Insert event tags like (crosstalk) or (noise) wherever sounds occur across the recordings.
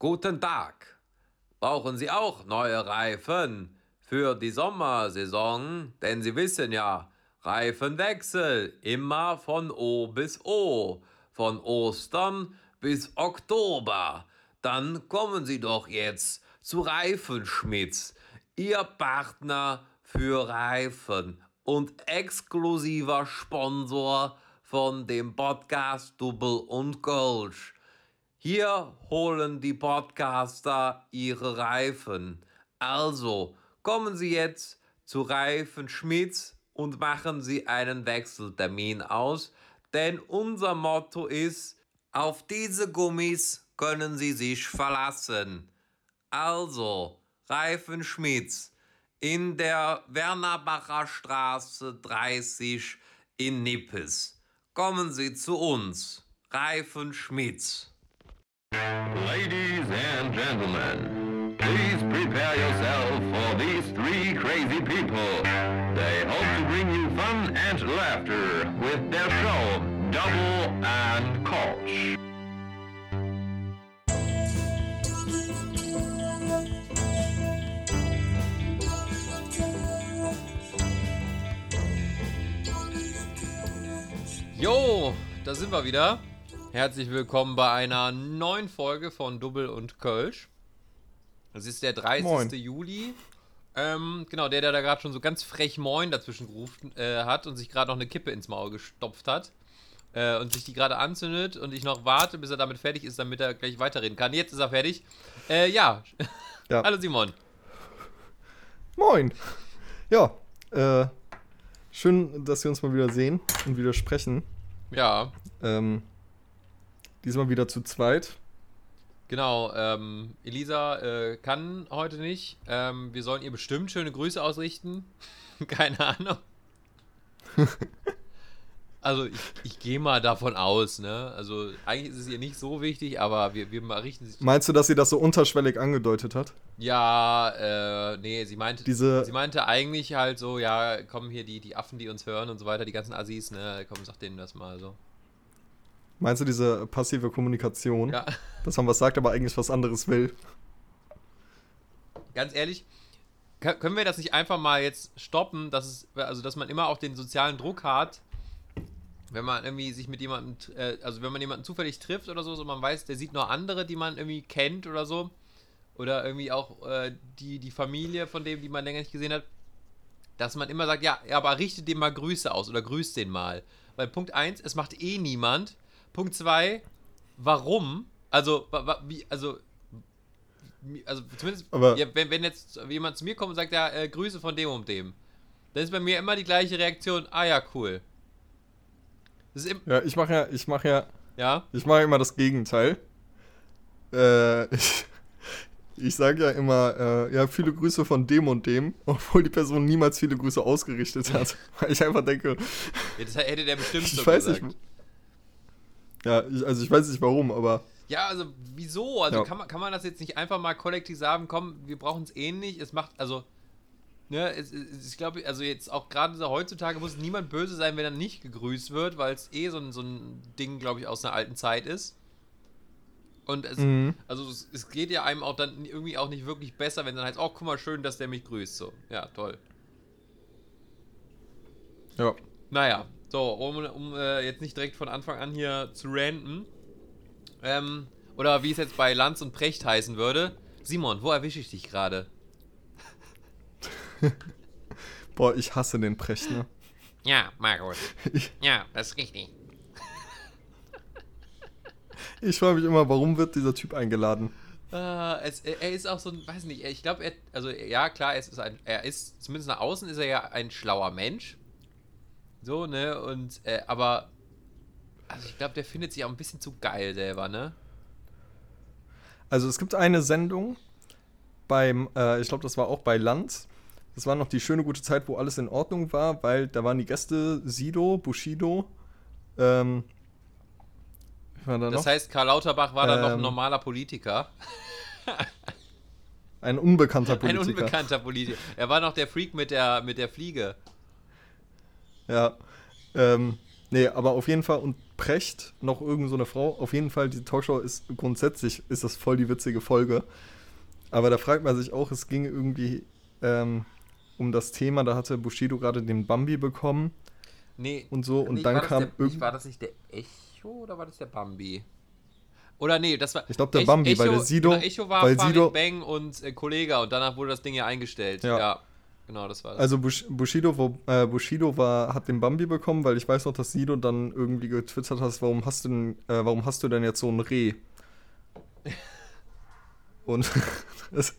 Guten Tag. Brauchen Sie auch neue Reifen für die Sommersaison? Denn Sie wissen ja, Reifenwechsel immer von O bis O, von Ostern bis Oktober. Dann kommen Sie doch jetzt zu Reifenschmitz, Ihr Partner für Reifen und exklusiver Sponsor von dem Podcast Double und Kölsch. Hier holen die Podcaster ihre Reifen. Also kommen Sie jetzt zu Reifen Schmitz und machen Sie einen Wechseltermin aus, denn unser Motto ist, auf diese Gummis können Sie sich verlassen. Also, Reifen Schmitz in der Wernerbacher Straße 30 in Nippes. Kommen Sie zu uns, Reifen Schmitz. Ladies and gentlemen, please prepare yourself for these three crazy people. They hope to bring you fun and laughter with their show, Double and Koch. Jo, da sind wir wieder. Herzlich willkommen bei einer neuen Folge von Double und Kölsch. Es ist der 30. Moin. Juli. Ähm, genau, der, der da gerade schon so ganz frech Moin dazwischen gerufen äh, hat und sich gerade noch eine Kippe ins Maul gestopft hat. Äh, und sich die gerade anzündet und ich noch warte, bis er damit fertig ist, damit er gleich weiterreden kann. Jetzt ist er fertig. Äh, ja. Ja. (laughs) Hallo Simon. Moin. Ja, äh, schön, dass wir uns mal wieder sehen und wieder sprechen. Ja, Ähm, diesmal wieder zu zweit. Genau, ähm, Elisa äh, kann heute nicht. Ähm, wir sollen ihr bestimmt schöne Grüße ausrichten. (laughs) Keine Ahnung. (laughs) also ich, ich gehe mal davon aus, ne? Also eigentlich ist es ihr nicht so wichtig, aber wir, wir richten sich. Meinst du, dass sie das so unterschwellig angedeutet hat? Ja, äh, nee, sie meinte, Diese- sie meinte eigentlich halt so, ja, kommen hier die, die Affen, die uns hören und so weiter, die ganzen Assis, ne? Komm, sag denen das mal so. Meinst du diese passive Kommunikation? Ja. Dass man was sagt, aber eigentlich was anderes will? ganz ehrlich, kö- können wir das nicht einfach mal jetzt stoppen, dass es, also dass man immer auch den sozialen Druck hat, wenn man irgendwie sich mit jemandem, äh, also wenn man jemanden zufällig trifft oder so, so man weiß, der sieht nur andere, die man irgendwie kennt oder so, oder irgendwie auch äh, die, die Familie von dem, die man länger nicht gesehen hat, dass man immer sagt, ja, ja, aber richte dem mal Grüße aus oder grüß den mal. Weil Punkt 1, es macht eh niemand. Punkt 2, warum? Also, wie, also, also zumindest, ja, wenn, wenn jetzt jemand zu mir kommt und sagt, ja, äh, Grüße von dem und dem, dann ist bei mir immer die gleiche Reaktion, ah ja, cool. Ja, ich mache ja, ich mache ja, ja, ich mache immer das Gegenteil. Äh, (laughs) ich, ich sage ja immer, äh, ja, viele Grüße von dem und dem, obwohl die Person niemals viele Grüße ausgerichtet hat. (laughs) Weil ich einfach denke, ja, das hätte der bestimmt (laughs) ich so weiß gesagt. nicht. Ja, ich, also ich weiß nicht warum, aber Ja, also wieso? Also Ja. kann, man, kann man das jetzt nicht einfach mal kollektiv sagen, komm, wir brauchen es eh nicht. Es macht, also, ne, es, es, ich glaube, also jetzt auch gerade so heutzutage muss niemand böse sein, wenn er nicht gegrüßt wird, weil es eh so ein, so ein Ding, glaube ich, aus einer alten Zeit ist. Und es, Mhm. also es, es geht ja einem auch dann irgendwie auch nicht wirklich besser, wenn dann heißt, oh, guck mal, schön, dass der mich grüßt. So, ja, toll. ja. Naja, so, um, um äh, jetzt nicht direkt von Anfang an hier zu ranten. Ähm, oder wie es jetzt bei Lanz und Precht heißen würde. Simon, wo erwische ich dich gerade? (laughs) Boah, ich hasse den Precht, ne? Ja, Markus. Ich, Ja, das ist richtig. ich frage mich immer, warum wird dieser Typ eingeladen? Äh, es, er er ist auch so ein, weiß nicht, ich glaube, er, also ja, klar, es ist ein, er ist, zumindest nach außen ist er ja ein schlauer Mensch. So, ne, und, äh, aber, also ich glaube, der findet sich auch ein bisschen zu geil selber, ne? Also es gibt eine Sendung beim, äh, ich glaube, das war auch bei Lanz. Das war noch die schöne gute Zeit, wo alles in Ordnung war, weil da waren die Gäste Sido, Bushido, ähm, da Das noch? heißt, Karl Lauterbach war dann noch ein Ähm, normaler Politiker. ein unbekannter (laughs) Ein Politiker. unbekannter Politiker. Er war noch der Freak mit der, mit der Fliege. Ja. Ähm, nee, aber auf jeden Fall, und Precht, noch irgend so eine Frau. Auf jeden Fall, die Talkshow ist grundsätzlich ist das voll die witzige Folge. Aber da fragt man sich auch, es ging irgendwie ähm, um das Thema, da hatte Bushido gerade den Bambi bekommen Nee. und so. Und nee, dann kam der, irgend- nicht, War das nicht der Echo oder war das der Bambi? Oder nee, das war. Ich glaub, der Bambi, Echo, weil der Sido- Genau, Echo war weil Farid Sido- Bang und äh, Kollega und danach wurde das Ding ja eingestellt. Ja. Ja. Genau, das war das. Also Bush, Bushido, wo, äh, Bushido war, hat den Bambi bekommen, weil ich weiß noch, dass Sido dann irgendwie getwittert hat, warum hast du denn, äh, warum hast du denn jetzt so ein Reh? (laughs) Und (laughs) das,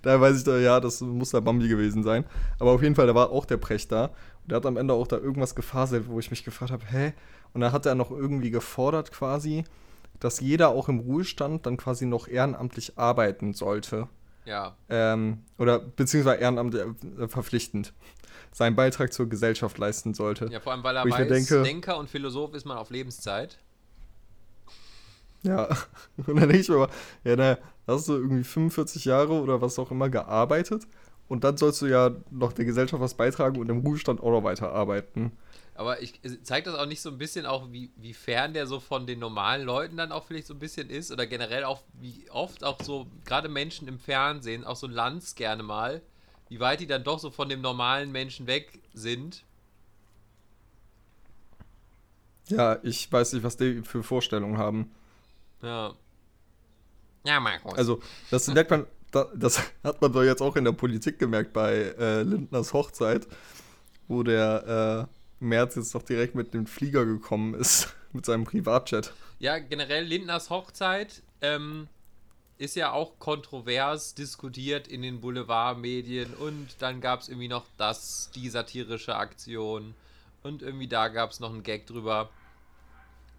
da weiß ich da, ja, das muss der Bambi gewesen sein. Aber auf jeden Fall, da war auch der Precht da. Und der hat am Ende auch da irgendwas gefaselt, wo ich mich gefragt habe, hä? Und da hat er noch irgendwie gefordert quasi, dass jeder auch im Ruhestand dann quasi noch ehrenamtlich arbeiten sollte ja. ähm, oder beziehungsweise ehrenamtlich äh, verpflichtend seinen Beitrag zur Gesellschaft leisten sollte. ja, vor allem, weil er weiß, denke- Denker und Philosoph ist man auf Lebenszeit. Ja. (laughs) Und dann denke ich mir aber, ja, na, hast du irgendwie 45 Jahre oder was auch immer gearbeitet und dann sollst du ja noch der Gesellschaft was beitragen und im Ruhestand auch noch weiter arbeiten. Aber ich zeigt das auch nicht so ein bisschen auch, wie, wie fern der so von den normalen Leuten dann auch vielleicht so ein bisschen ist oder generell auch, wie oft auch so, gerade Menschen im Fernsehen, auch so Lanz gerne mal, wie weit die dann doch so von dem normalen Menschen weg sind. Ja, ich weiß nicht, was die für Vorstellungen haben. Ja. Ja, Markus. Also, das merkt man, das (laughs) hat man doch jetzt auch in der Politik gemerkt bei äh, Lindners Hochzeit, wo der äh, Merz jetzt doch direkt mit dem Flieger gekommen ist, (laughs) mit seinem Privatjet. Ja, generell Lindners Hochzeit ähm, ist ja auch kontrovers diskutiert in den Boulevardmedien und dann gab es irgendwie noch das, die satirische Aktion und irgendwie da gab es noch einen Gag drüber.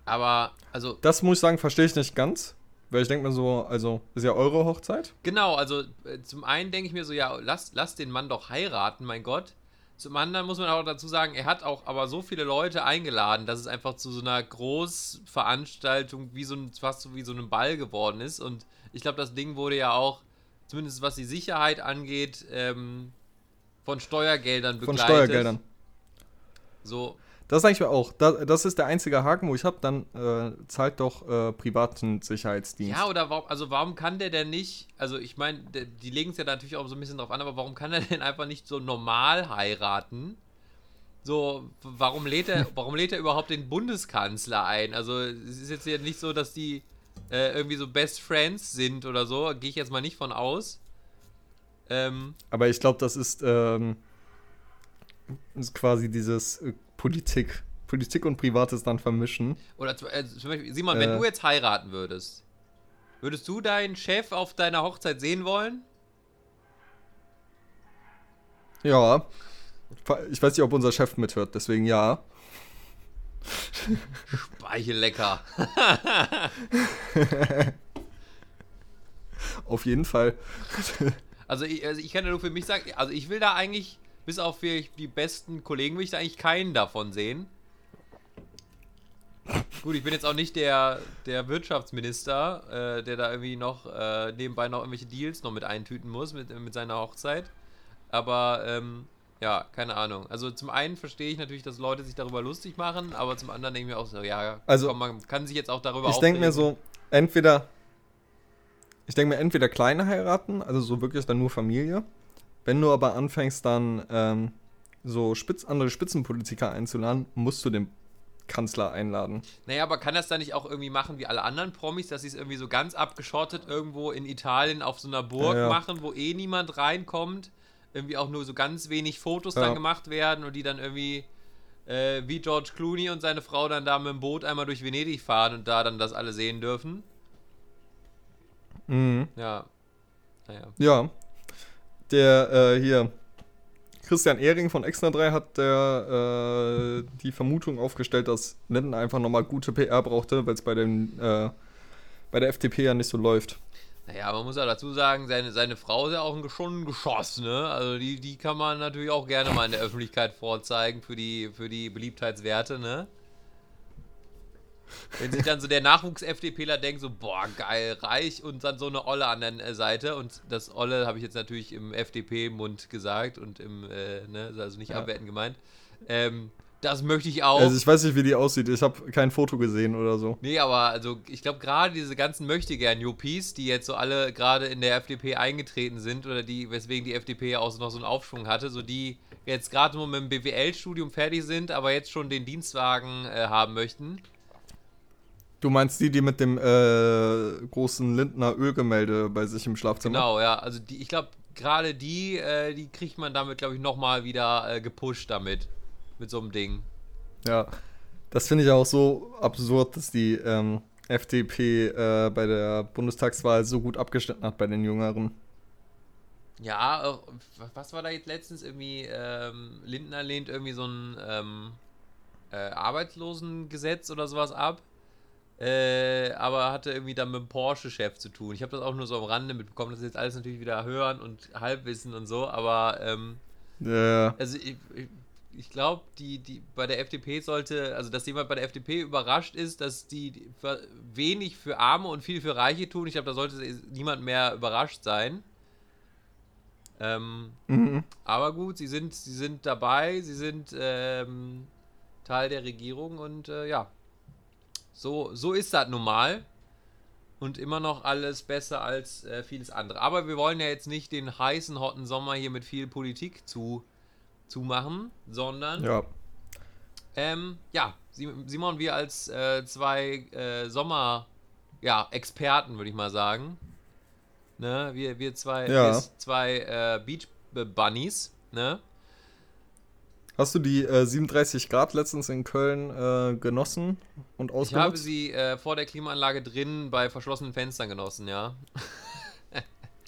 Aber, also, Das muss ich sagen, verstehe ich nicht ganz. Weil ich denke mir so, also, ist ja eure Hochzeit. genau, also äh, zum einen denke ich mir so, ja, lass, lass den Mann doch heiraten, mein Gott. Zum anderen muss man auch dazu sagen, er hat auch aber so viele Leute eingeladen, dass es einfach zu so einer Großveranstaltung wie so ein, fast so wie so ein Ball geworden ist. Und ich glaube, das Ding wurde ja auch, zumindest was die Sicherheit angeht, ähm, von Steuergeldern Von begleitet. Steuergeldern. So, Das sage ich mir auch. Da, das ist der einzige Haken, wo ich habe, dann äh, zahlt doch äh, privaten Sicherheitsdienst. Ja, oder warum, also warum kann der denn nicht, also ich meine, die legen es ja natürlich auch so ein bisschen drauf an, aber warum kann er (laughs) denn einfach nicht so normal heiraten? So, warum lädt er, (laughs) warum lädt er überhaupt den Bundeskanzler ein? Also es ist jetzt ja nicht so, dass die äh, irgendwie so Best Friends sind oder so, gehe ich jetzt mal nicht von aus. Ähm, Aber ich glaube, das ist, ähm, quasi dieses äh, Politik. Politik und Privates dann vermischen. oder zum, äh, zum Beispiel, Simon, wenn Äh. du jetzt heiraten würdest, würdest du deinen Chef auf deiner Hochzeit sehen wollen? Ja. Ich weiß nicht, ob unser Chef mithört, deswegen ja. Speichel lecker. (laughs) Auf jeden Fall. Also ich, also ich kann ja nur für mich sagen, also ich will da eigentlich, bis auf vielleicht die besten Kollegen, will ich da eigentlich keinen davon sehen. Gut, ich bin jetzt auch nicht der, der Wirtschaftsminister, äh, der da irgendwie noch äh, nebenbei noch irgendwelche Deals noch mit eintüten muss mit, mit seiner Hochzeit. Aber ähm, ja, keine Ahnung. Also zum einen verstehe ich natürlich, dass Leute sich darüber lustig machen, aber zum anderen denke ich mir auch so, ja, Also, komm, man kann sich jetzt auch darüber Ich denke mir so, entweder. Ich denke mir entweder kleine heiraten, also so wirklich dann nur Familie. Wenn du aber anfängst, dann ähm, so spitz, andere Spitzenpolitiker einzuladen, musst du den Kanzler einladen. Naja, aber kann das dann nicht auch irgendwie machen wie alle anderen Promis, dass sie es irgendwie so ganz abgeschottet irgendwo in Italien auf so einer Burg Ja, ja. machen, wo eh niemand reinkommt? Irgendwie auch nur so ganz wenig Fotos Ja. dann gemacht werden und die dann irgendwie äh, wie George Clooney und seine Frau dann da mit dem Boot einmal durch Venedig fahren und da dann das alle sehen dürfen? Mhm. Ja. Naja. Ja. Der äh, hier. Christian Ehring von Extra 3 hat der, äh, die Vermutung aufgestellt, dass Linden einfach nochmal gute PR brauchte, weil es bei, äh, bei der FDP ja nicht so läuft. Naja, man muss ja dazu sagen, seine, seine Frau ist ja auch ein, schon Geschoss, ne? Also die, die kann man natürlich auch gerne mal in der Öffentlichkeit vorzeigen für die, für die Beliebtheitswerte, ne? Wenn sich dann so der Nachwuchs-FDPler denkt, so, boah, geil, reich und dann so eine Olle an der äh, Seite und das Olle habe ich jetzt natürlich im FDP-Mund gesagt und im, äh, ne, also nicht Ja. abwertend gemeint, ähm, Das möchte ich auch. Also ich weiß nicht, wie die aussieht. Ich habe kein Foto gesehen oder so. Nee, aber also ich glaube gerade diese ganzen Möchtegern-Juppies, die jetzt so alle gerade in der FDP eingetreten sind oder die, weswegen die FDP auch noch so einen Aufschwung hatte, so die jetzt gerade nur mit dem BWL-Studium fertig sind, aber jetzt schon den Dienstwagen äh, haben möchten. Du meinst die, die mit dem äh, großen Lindner Ölgemälde bei sich im Schlafzimmer? Genau, ja. Also die, ich glaube, gerade die, äh, die kriegt man damit, glaube ich, nochmal wieder äh, gepusht damit. Mit so einem Ding. Ja. Das finde ich auch so absurd, dass die ähm, FDP äh, bei der Bundestagswahl so gut abgeschnitten hat bei den Jüngeren. Ja, was war da jetzt letztens irgendwie? Ähm, Lindner lehnt irgendwie so ein ähm, äh, Arbeitslosengesetz oder sowas ab. Äh, aber hatte irgendwie dann mit dem Porsche-Chef zu tun. Ich habe das auch nur so am Rande mitbekommen, das ist jetzt alles natürlich wieder hören und Halbwissen und so, aber ähm, Ja. also ich, ich, ich glaube, die, die bei der FDP sollte, also dass jemand bei der FDP überrascht ist, dass die die für- wenig für Arme und viel für Reiche tun. Ich glaube, da sollte niemand mehr überrascht sein. Ähm, Mhm. aber gut, sie sind, sie sind dabei, sie sind ähm, Teil der Regierung und äh, ja, so, so ist das nun mal. Und immer noch alles besser als äh, vieles andere. Aber wir wollen ja jetzt nicht den heißen, hotten Sommer hier mit viel Politik zu, zu machen, sondern Ja. ähm, ja, Sim- Simon, wir als äh, zwei äh, Sommer, ja, Experten, würde ich mal sagen. Ne? Wir, wir zwei, Ja. wir zwei äh, Beach Bunnies, ne? Hast du die äh, 37 Grad letztens in Köln äh, genossen und Ich habe ausgenutzt? sie äh, vor der Klimaanlage drin bei verschlossenen Fenstern genossen, ja.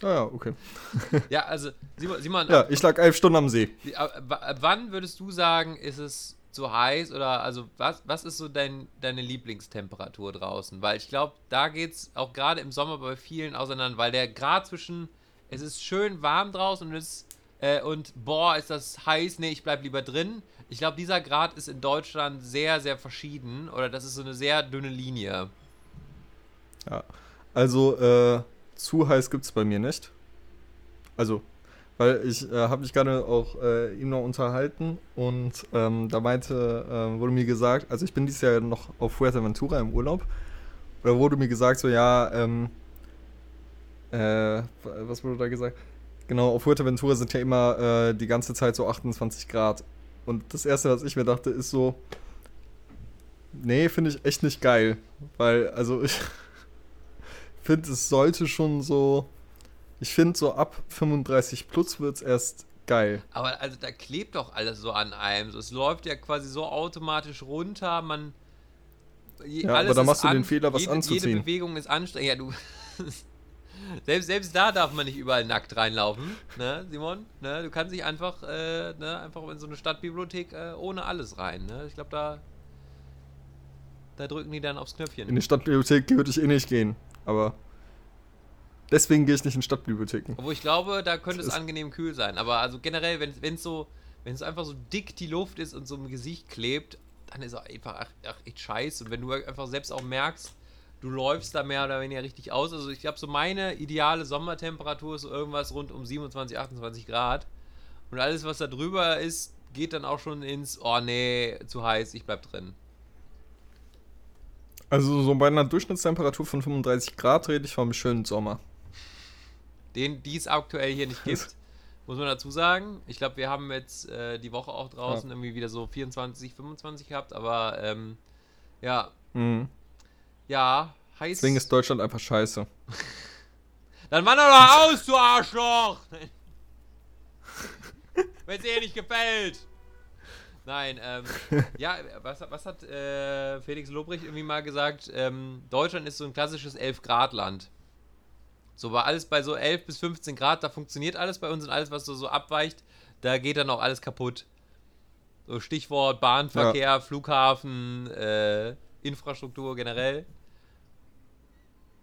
Ah, ja, okay. (laughs) Ja, also, Simon, Ja, ich lag elf Stunden am See. Ab- ab wann würdest du sagen, ist es zu heiß oder also was, was ist so dein, deine Lieblingstemperatur draußen? Weil ich glaube, da geht es auch gerade im Sommer bei vielen auseinander, weil der Grad zwischen es ist schön warm draußen und es äh, und boah, ist das heiß, nee, ich bleib lieber drin. Ich glaube, dieser Grad ist in Deutschland sehr, sehr verschieden oder das ist so eine sehr dünne Linie. Ja. Also, äh, zu heiß gibt's bei mir nicht. Also, weil ich äh, habe mich gerade auch äh, ihm noch unterhalten und ähm, da meinte, äh, wurde mir gesagt, also ich bin dieses Jahr noch auf Fuerteventura im Urlaub. Da wurde mir gesagt, so ja, ähm, äh, was wurde da gesagt? Genau, auf Fuerteventura sind ja immer äh, die ganze Zeit so 28 Grad. Und das erste, was ich mir dachte, ist so, nee, finde ich echt nicht geil. Weil, also ich (laughs) finde, es sollte schon so, ich finde so ab 35 plus wird es erst geil. Aber also da klebt doch alles so an einem. So, es läuft ja quasi so automatisch runter. Man. je- Ja, aber da machst du den Fehler, was jede, anzuziehen. Jede Bewegung ist anstrengend. Ja, du. (laughs) selbst, selbst da darf man nicht überall nackt reinlaufen, ne, Simon? Ne, du kannst nicht einfach, äh, ne, einfach in so eine Stadtbibliothek äh, ohne alles rein. Ne? Ich glaube, da. Da drücken die dann aufs Knöpfchen. In die Stadtbibliothek würde ich eh nicht gehen. Aber deswegen gehe ich nicht in Stadtbibliotheken. Obwohl ich glaube, da könnte es angenehm kühl sein. Aber also generell, wenn es so, wenn es einfach so dick die Luft ist und so im Gesicht klebt, dann ist es einfach ach, ach, echt scheiße. Und wenn du einfach selbst auch merkst, du läufst da mehr oder weniger richtig aus. Also ich glaube, so meine ideale Sommertemperatur ist so irgendwas rund um 27, 28 Grad. Und alles, was da drüber ist, geht dann auch schon ins, oh nee, zu heiß, ich bleib drin. Also so bei einer Durchschnittstemperatur von 35 Grad rede ich vom schönen Sommer. den die es aktuell hier nicht gibt. (laughs) Muss man dazu sagen. Ich glaube, wir haben jetzt äh, die Woche auch draußen irgendwie wieder so 24, 25 gehabt, aber ähm, ja, Mhm. Ja, heiß. Deswegen ist Deutschland einfach scheiße. (laughs) Dann wann doch aus, du Arschloch! (laughs) Wenn es dir nicht gefällt. Nein, ähm, (laughs) ja, was, was hat äh, Felix Lobrecht irgendwie mal gesagt? Ähm, Deutschland ist so ein klassisches 11-Grad-Land. So war alles bei so 11 bis 15 Grad, da funktioniert alles bei uns und alles, was so, so abweicht, da geht dann auch alles kaputt. So Stichwort Bahnverkehr, Flughafen, äh, Infrastruktur generell.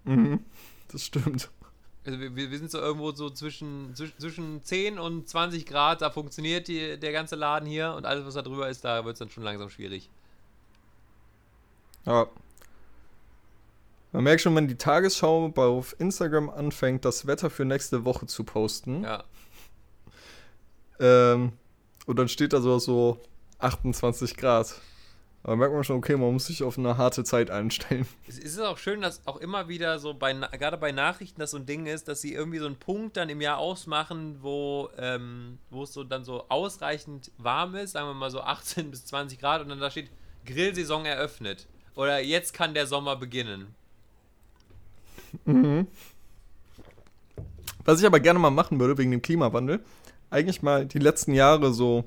Mhm. Das stimmt. Also wir, wir sind so irgendwo so zwischen, zwischen, zwischen 10 und 20 Grad, da funktioniert die, der ganze Laden hier und alles, was da drüber ist, da wird es dann schon langsam schwierig. Ja. Man merkt schon, wenn die Tagesschau auf Instagram anfängt, das Wetter für nächste Woche zu posten. Ja. Ähm, und dann steht da so, so 28 Grad. Aber merkt man schon, okay, man muss sich auf eine harte Zeit einstellen. Es ist auch schön, dass auch immer wieder so bei, gerade bei Nachrichten das so ein Ding ist, dass sie irgendwie so einen Punkt dann im Jahr ausmachen, wo, ähm, wo es so dann so ausreichend warm ist, sagen wir mal so 18 bis 20 Grad und dann da steht Grillsaison eröffnet. Oder jetzt kann der Sommer beginnen. Was ich aber gerne mal machen würde, wegen dem Klimawandel, eigentlich mal die letzten Jahre so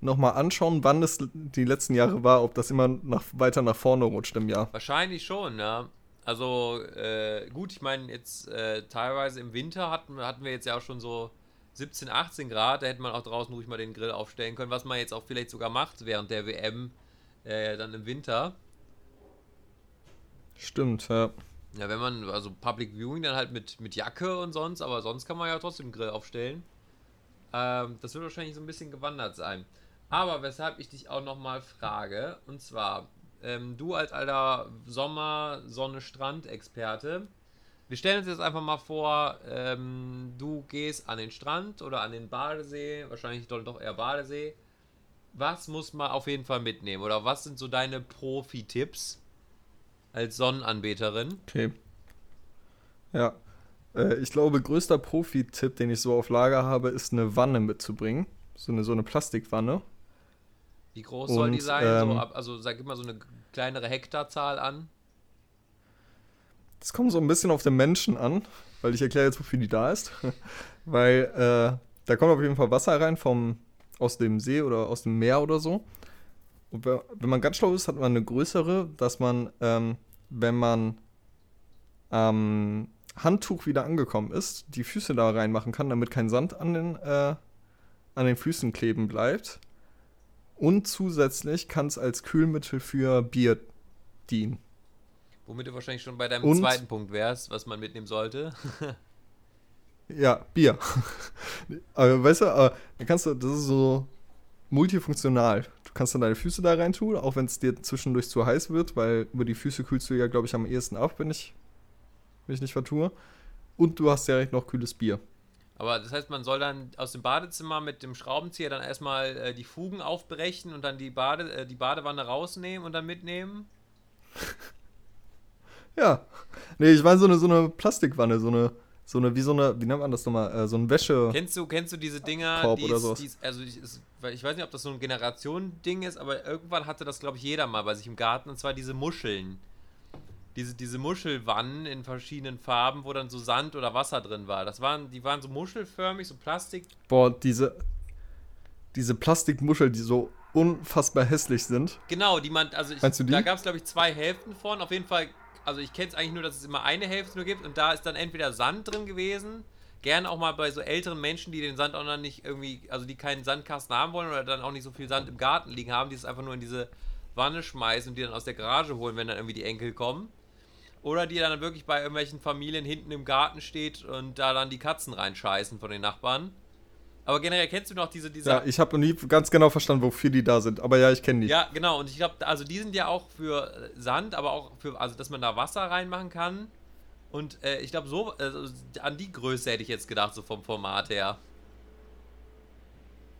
nochmal anschauen, wann es die letzten Jahre war, ob das immer nach, weiter nach vorne rutscht im Jahr. Wahrscheinlich schon, ja. Also, äh, gut, ich meine, jetzt äh, teilweise im Winter hatten, hatten wir jetzt ja auch schon so 17, 18 Grad. Da hätte man auch draußen ruhig mal den Grill aufstellen können, was man jetzt auch vielleicht sogar macht während der WM, äh, dann im Winter. Stimmt, ja. Ja, wenn man, also Public Viewing dann halt mit, mit Jacke und sonst, aber sonst kann man ja trotzdem den Grill aufstellen. Ähm, das wird wahrscheinlich so ein bisschen gewandert sein. Aber weshalb ich dich auch nochmal frage, und zwar, ähm, du als alter Sommer-, Sonne-, Strand-Experte, wir stellen uns jetzt einfach mal vor, ähm, du gehst an den Strand oder an den Badesee, wahrscheinlich doch eher Badesee. Was muss man auf jeden Fall mitnehmen? Oder was sind so deine Profi-Tipps als Sonnenanbeterin? Okay. Ja. Äh, ich glaube, größter Profi-Tipp, den ich so auf Lager habe, ist eine Wanne mitzubringen. So eine, so eine Plastikwanne. Wie groß soll die Und, sein? ähm, so, also sag immer so eine kleinere Hektarzahl an. Das kommt so ein bisschen auf den Menschen an, weil ich erkläre jetzt, wofür die da ist. (laughs) weil äh, da kommt auf jeden Fall Wasser rein vom, aus dem See oder aus dem Meer oder so. Und we- wenn man ganz schlau ist, hat man eine größere, dass man, ähm, wenn man am Handtuch wieder angekommen ist, die Füße da reinmachen kann, damit kein Sand an den, äh, an den Füßen kleben bleibt. Und zusätzlich kann es als Kühlmittel für Bier dienen. Womit du wahrscheinlich schon bei deinem Und- zweiten Punkt wärst, was man mitnehmen sollte. (laughs) Ja, Bier. aber weißt du, aber dann kannst du, das ist so multifunktional. Du kannst dann deine Füße da rein tun, auch wenn es dir zwischendurch zu heiß wird, weil über die Füße kühlst du ja, glaube ich, am ehesten ab, wenn ich, wenn ich nicht vertue. Und du hast direkt noch kühles Bier. Aber das heißt, man soll dann aus dem Badezimmer mit dem Schraubenzieher dann erstmal äh, die Fugen aufbrechen und dann die, Bade, äh, die Badewanne rausnehmen und dann mitnehmen. (laughs) Ja. Nee, ich meine so eine, so eine Plastikwanne, so eine, so eine, wie so eine, wie nennt man das nochmal, äh, so ein Wäsche. Kennst du, kennst du diese Dinger, Korb die oder sowas. die es- also ich, weil ich weiß nicht, ob das so ein Generation-Ding ist, aber irgendwann hatte das, glaube ich, jeder mal bei sich im Garten, und zwar diese Muscheln. Diese, diese Muschelwannen in verschiedenen Farben, wo dann so Sand oder Wasser drin war. Das waren, die waren so muschelförmig, so Plastik. Boah, diese, diese Plastikmuschel, die so unfassbar hässlich sind. Genau, die man, also ich, Meinst du die? da gab es, glaube ich, zwei Hälften von. Auf jeden Fall, also ich kenne es eigentlich nur, dass es immer eine Hälfte nur gibt und da ist dann entweder Sand drin gewesen. Gerne auch mal bei so älteren Menschen, die den Sand auch noch nicht irgendwie, also die keinen Sandkasten haben wollen oder dann auch nicht so viel Sand im Garten liegen haben, die es einfach nur in diese Wanne schmeißen und die dann aus der Garage holen, wenn dann irgendwie die Enkel kommen. Oder die dann wirklich bei irgendwelchen Familien hinten im Garten steht und da dann die Katzen reinscheißen von den Nachbarn. Aber generell kennst du noch diese, diese Ja, ich habe nie ganz genau verstanden, wofür die da sind. Aber ja, ich kenne die. ja, genau. Und ich glaube, also die sind ja auch für Sand, aber auch für, also dass man da Wasser reinmachen kann. Und äh, ich glaube, so also an die Größe hätte ich jetzt gedacht, so vom Format her.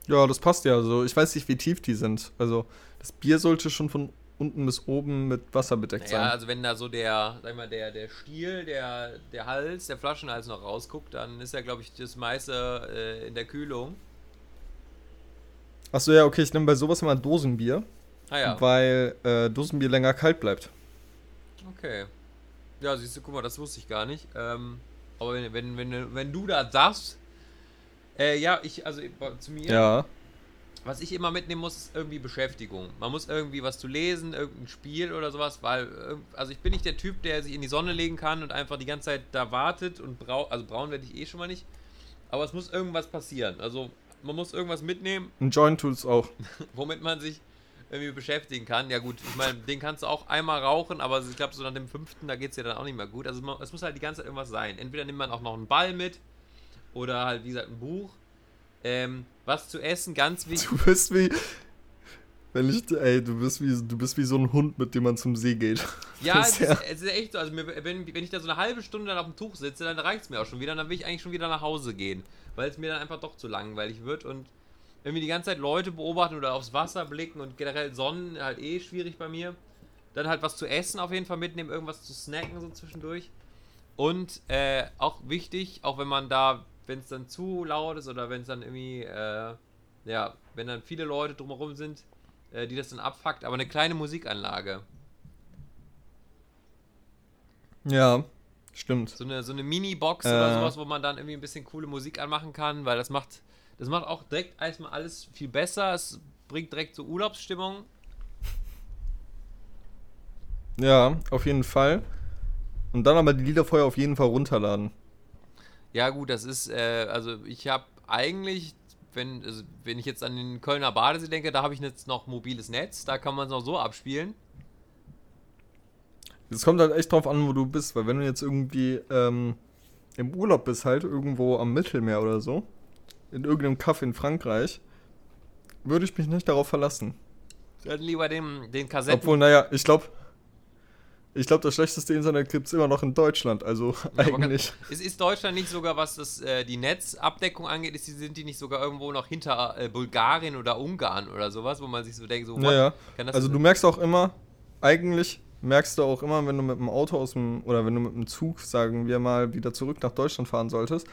Ja, das passt ja. Also, ich weiß nicht, wie tief die sind. Also, das Bier sollte schon von unten bis oben mit Wasser bedeckt Ja, sein. also wenn da so der, sag mal, der, der Stiel, der, der Hals, der Flaschenhals noch rausguckt, dann ist ja, glaube ich, das meiste äh, in der Kühlung. Achso, ja, okay, ich nehme bei sowas immer Dosenbier, Ah ja, weil äh, Dosenbier länger kalt bleibt. okay. Ja, siehst du, guck mal, das wusste ich gar nicht. Ähm, aber wenn, wenn, wenn, wenn du das sagst, äh, ja, ich, also zu mir. Ja. Was ich immer mitnehmen muss, ist irgendwie Beschäftigung. Man muss irgendwie was zu lesen, irgendein Spiel oder sowas, weil, also ich bin nicht der Typ, der sich in die Sonne legen kann und einfach die ganze Zeit da wartet und brau also braun werde ich eh schon mal nicht. Aber es muss irgendwas passieren. Also man muss irgendwas mitnehmen, Ein Joint tut's auch. (laughs) womit man sich irgendwie beschäftigen kann. Ja gut, ich meine, den kannst du auch einmal rauchen, aber ich glaube, so nach dem fünften, da geht es dir dann auch nicht mehr gut. Also man, es muss halt die ganze Zeit irgendwas sein. Entweder nimmt man auch noch einen Ball mit oder halt, wie gesagt, ein Buch. Ähm, was zu essen, ganz wichtig. Du bist wie. Wenn ich. Ey, du bist wie, du bist wie so ein Hund, mit dem man zum See geht. (laughs) Ja, es ist es ist echt so. Also, mir, wenn, wenn ich da so eine halbe Stunde dann auf dem Tuch sitze, dann reicht es mir auch schon wieder. Und dann will ich eigentlich schon wieder nach Hause gehen. Weil es mir dann einfach doch zu langweilig wird. Und irgendwie die ganze Zeit Leute beobachten oder aufs Wasser blicken und generell Sonnen halt eh schwierig bei mir. Dann halt was zu essen auf jeden Fall mitnehmen, irgendwas zu snacken so zwischendurch. Und äh, auch wichtig, auch wenn man da, wenn es dann zu laut ist oder wenn es dann irgendwie, äh, ja, wenn dann viele Leute drumherum sind, äh, die das dann abfuckt, aber eine kleine Musikanlage. Ja, stimmt. So eine, so eine Mini-Box Äh. oder sowas, wo man dann irgendwie ein bisschen coole Musik anmachen kann, weil das macht, das macht auch direkt erstmal alles viel besser. Es bringt direkt so Urlaubsstimmung. Ja, auf jeden Fall. Und dann aber die Lieder vorher auf jeden Fall runterladen. Ja, gut, das ist, äh, also ich habe eigentlich, wenn, also wenn ich jetzt an den Kölner Badesee denke, da habe ich jetzt noch mobiles Netz, da kann man es noch so abspielen. Es kommt halt echt drauf an, wo du bist, weil wenn du jetzt irgendwie ähm, im Urlaub bist, halt irgendwo am Mittelmeer oder so, in irgendeinem Kaff in Frankreich, würde ich mich nicht darauf verlassen. Dann lieber den, den Kassetten. Obwohl, naja, ich glaube, ich glaube, das schlechteste Internet gibt es immer noch in Deutschland. Also ganz- (laughs) eigentlich. Ist, ist Deutschland nicht sogar, was das, äh, die Netzabdeckung angeht, ist, sind die nicht sogar irgendwo noch hinter äh, Bulgarien oder Ungarn oder sowas, wo man sich so denkt, so? Naja, Kann das also du merkst auch immer, eigentlich merkst du auch immer, wenn du mit dem Auto aus dem, oder wenn du mit dem Zug, sagen wir mal, wieder zurück nach Deutschland fahren solltest,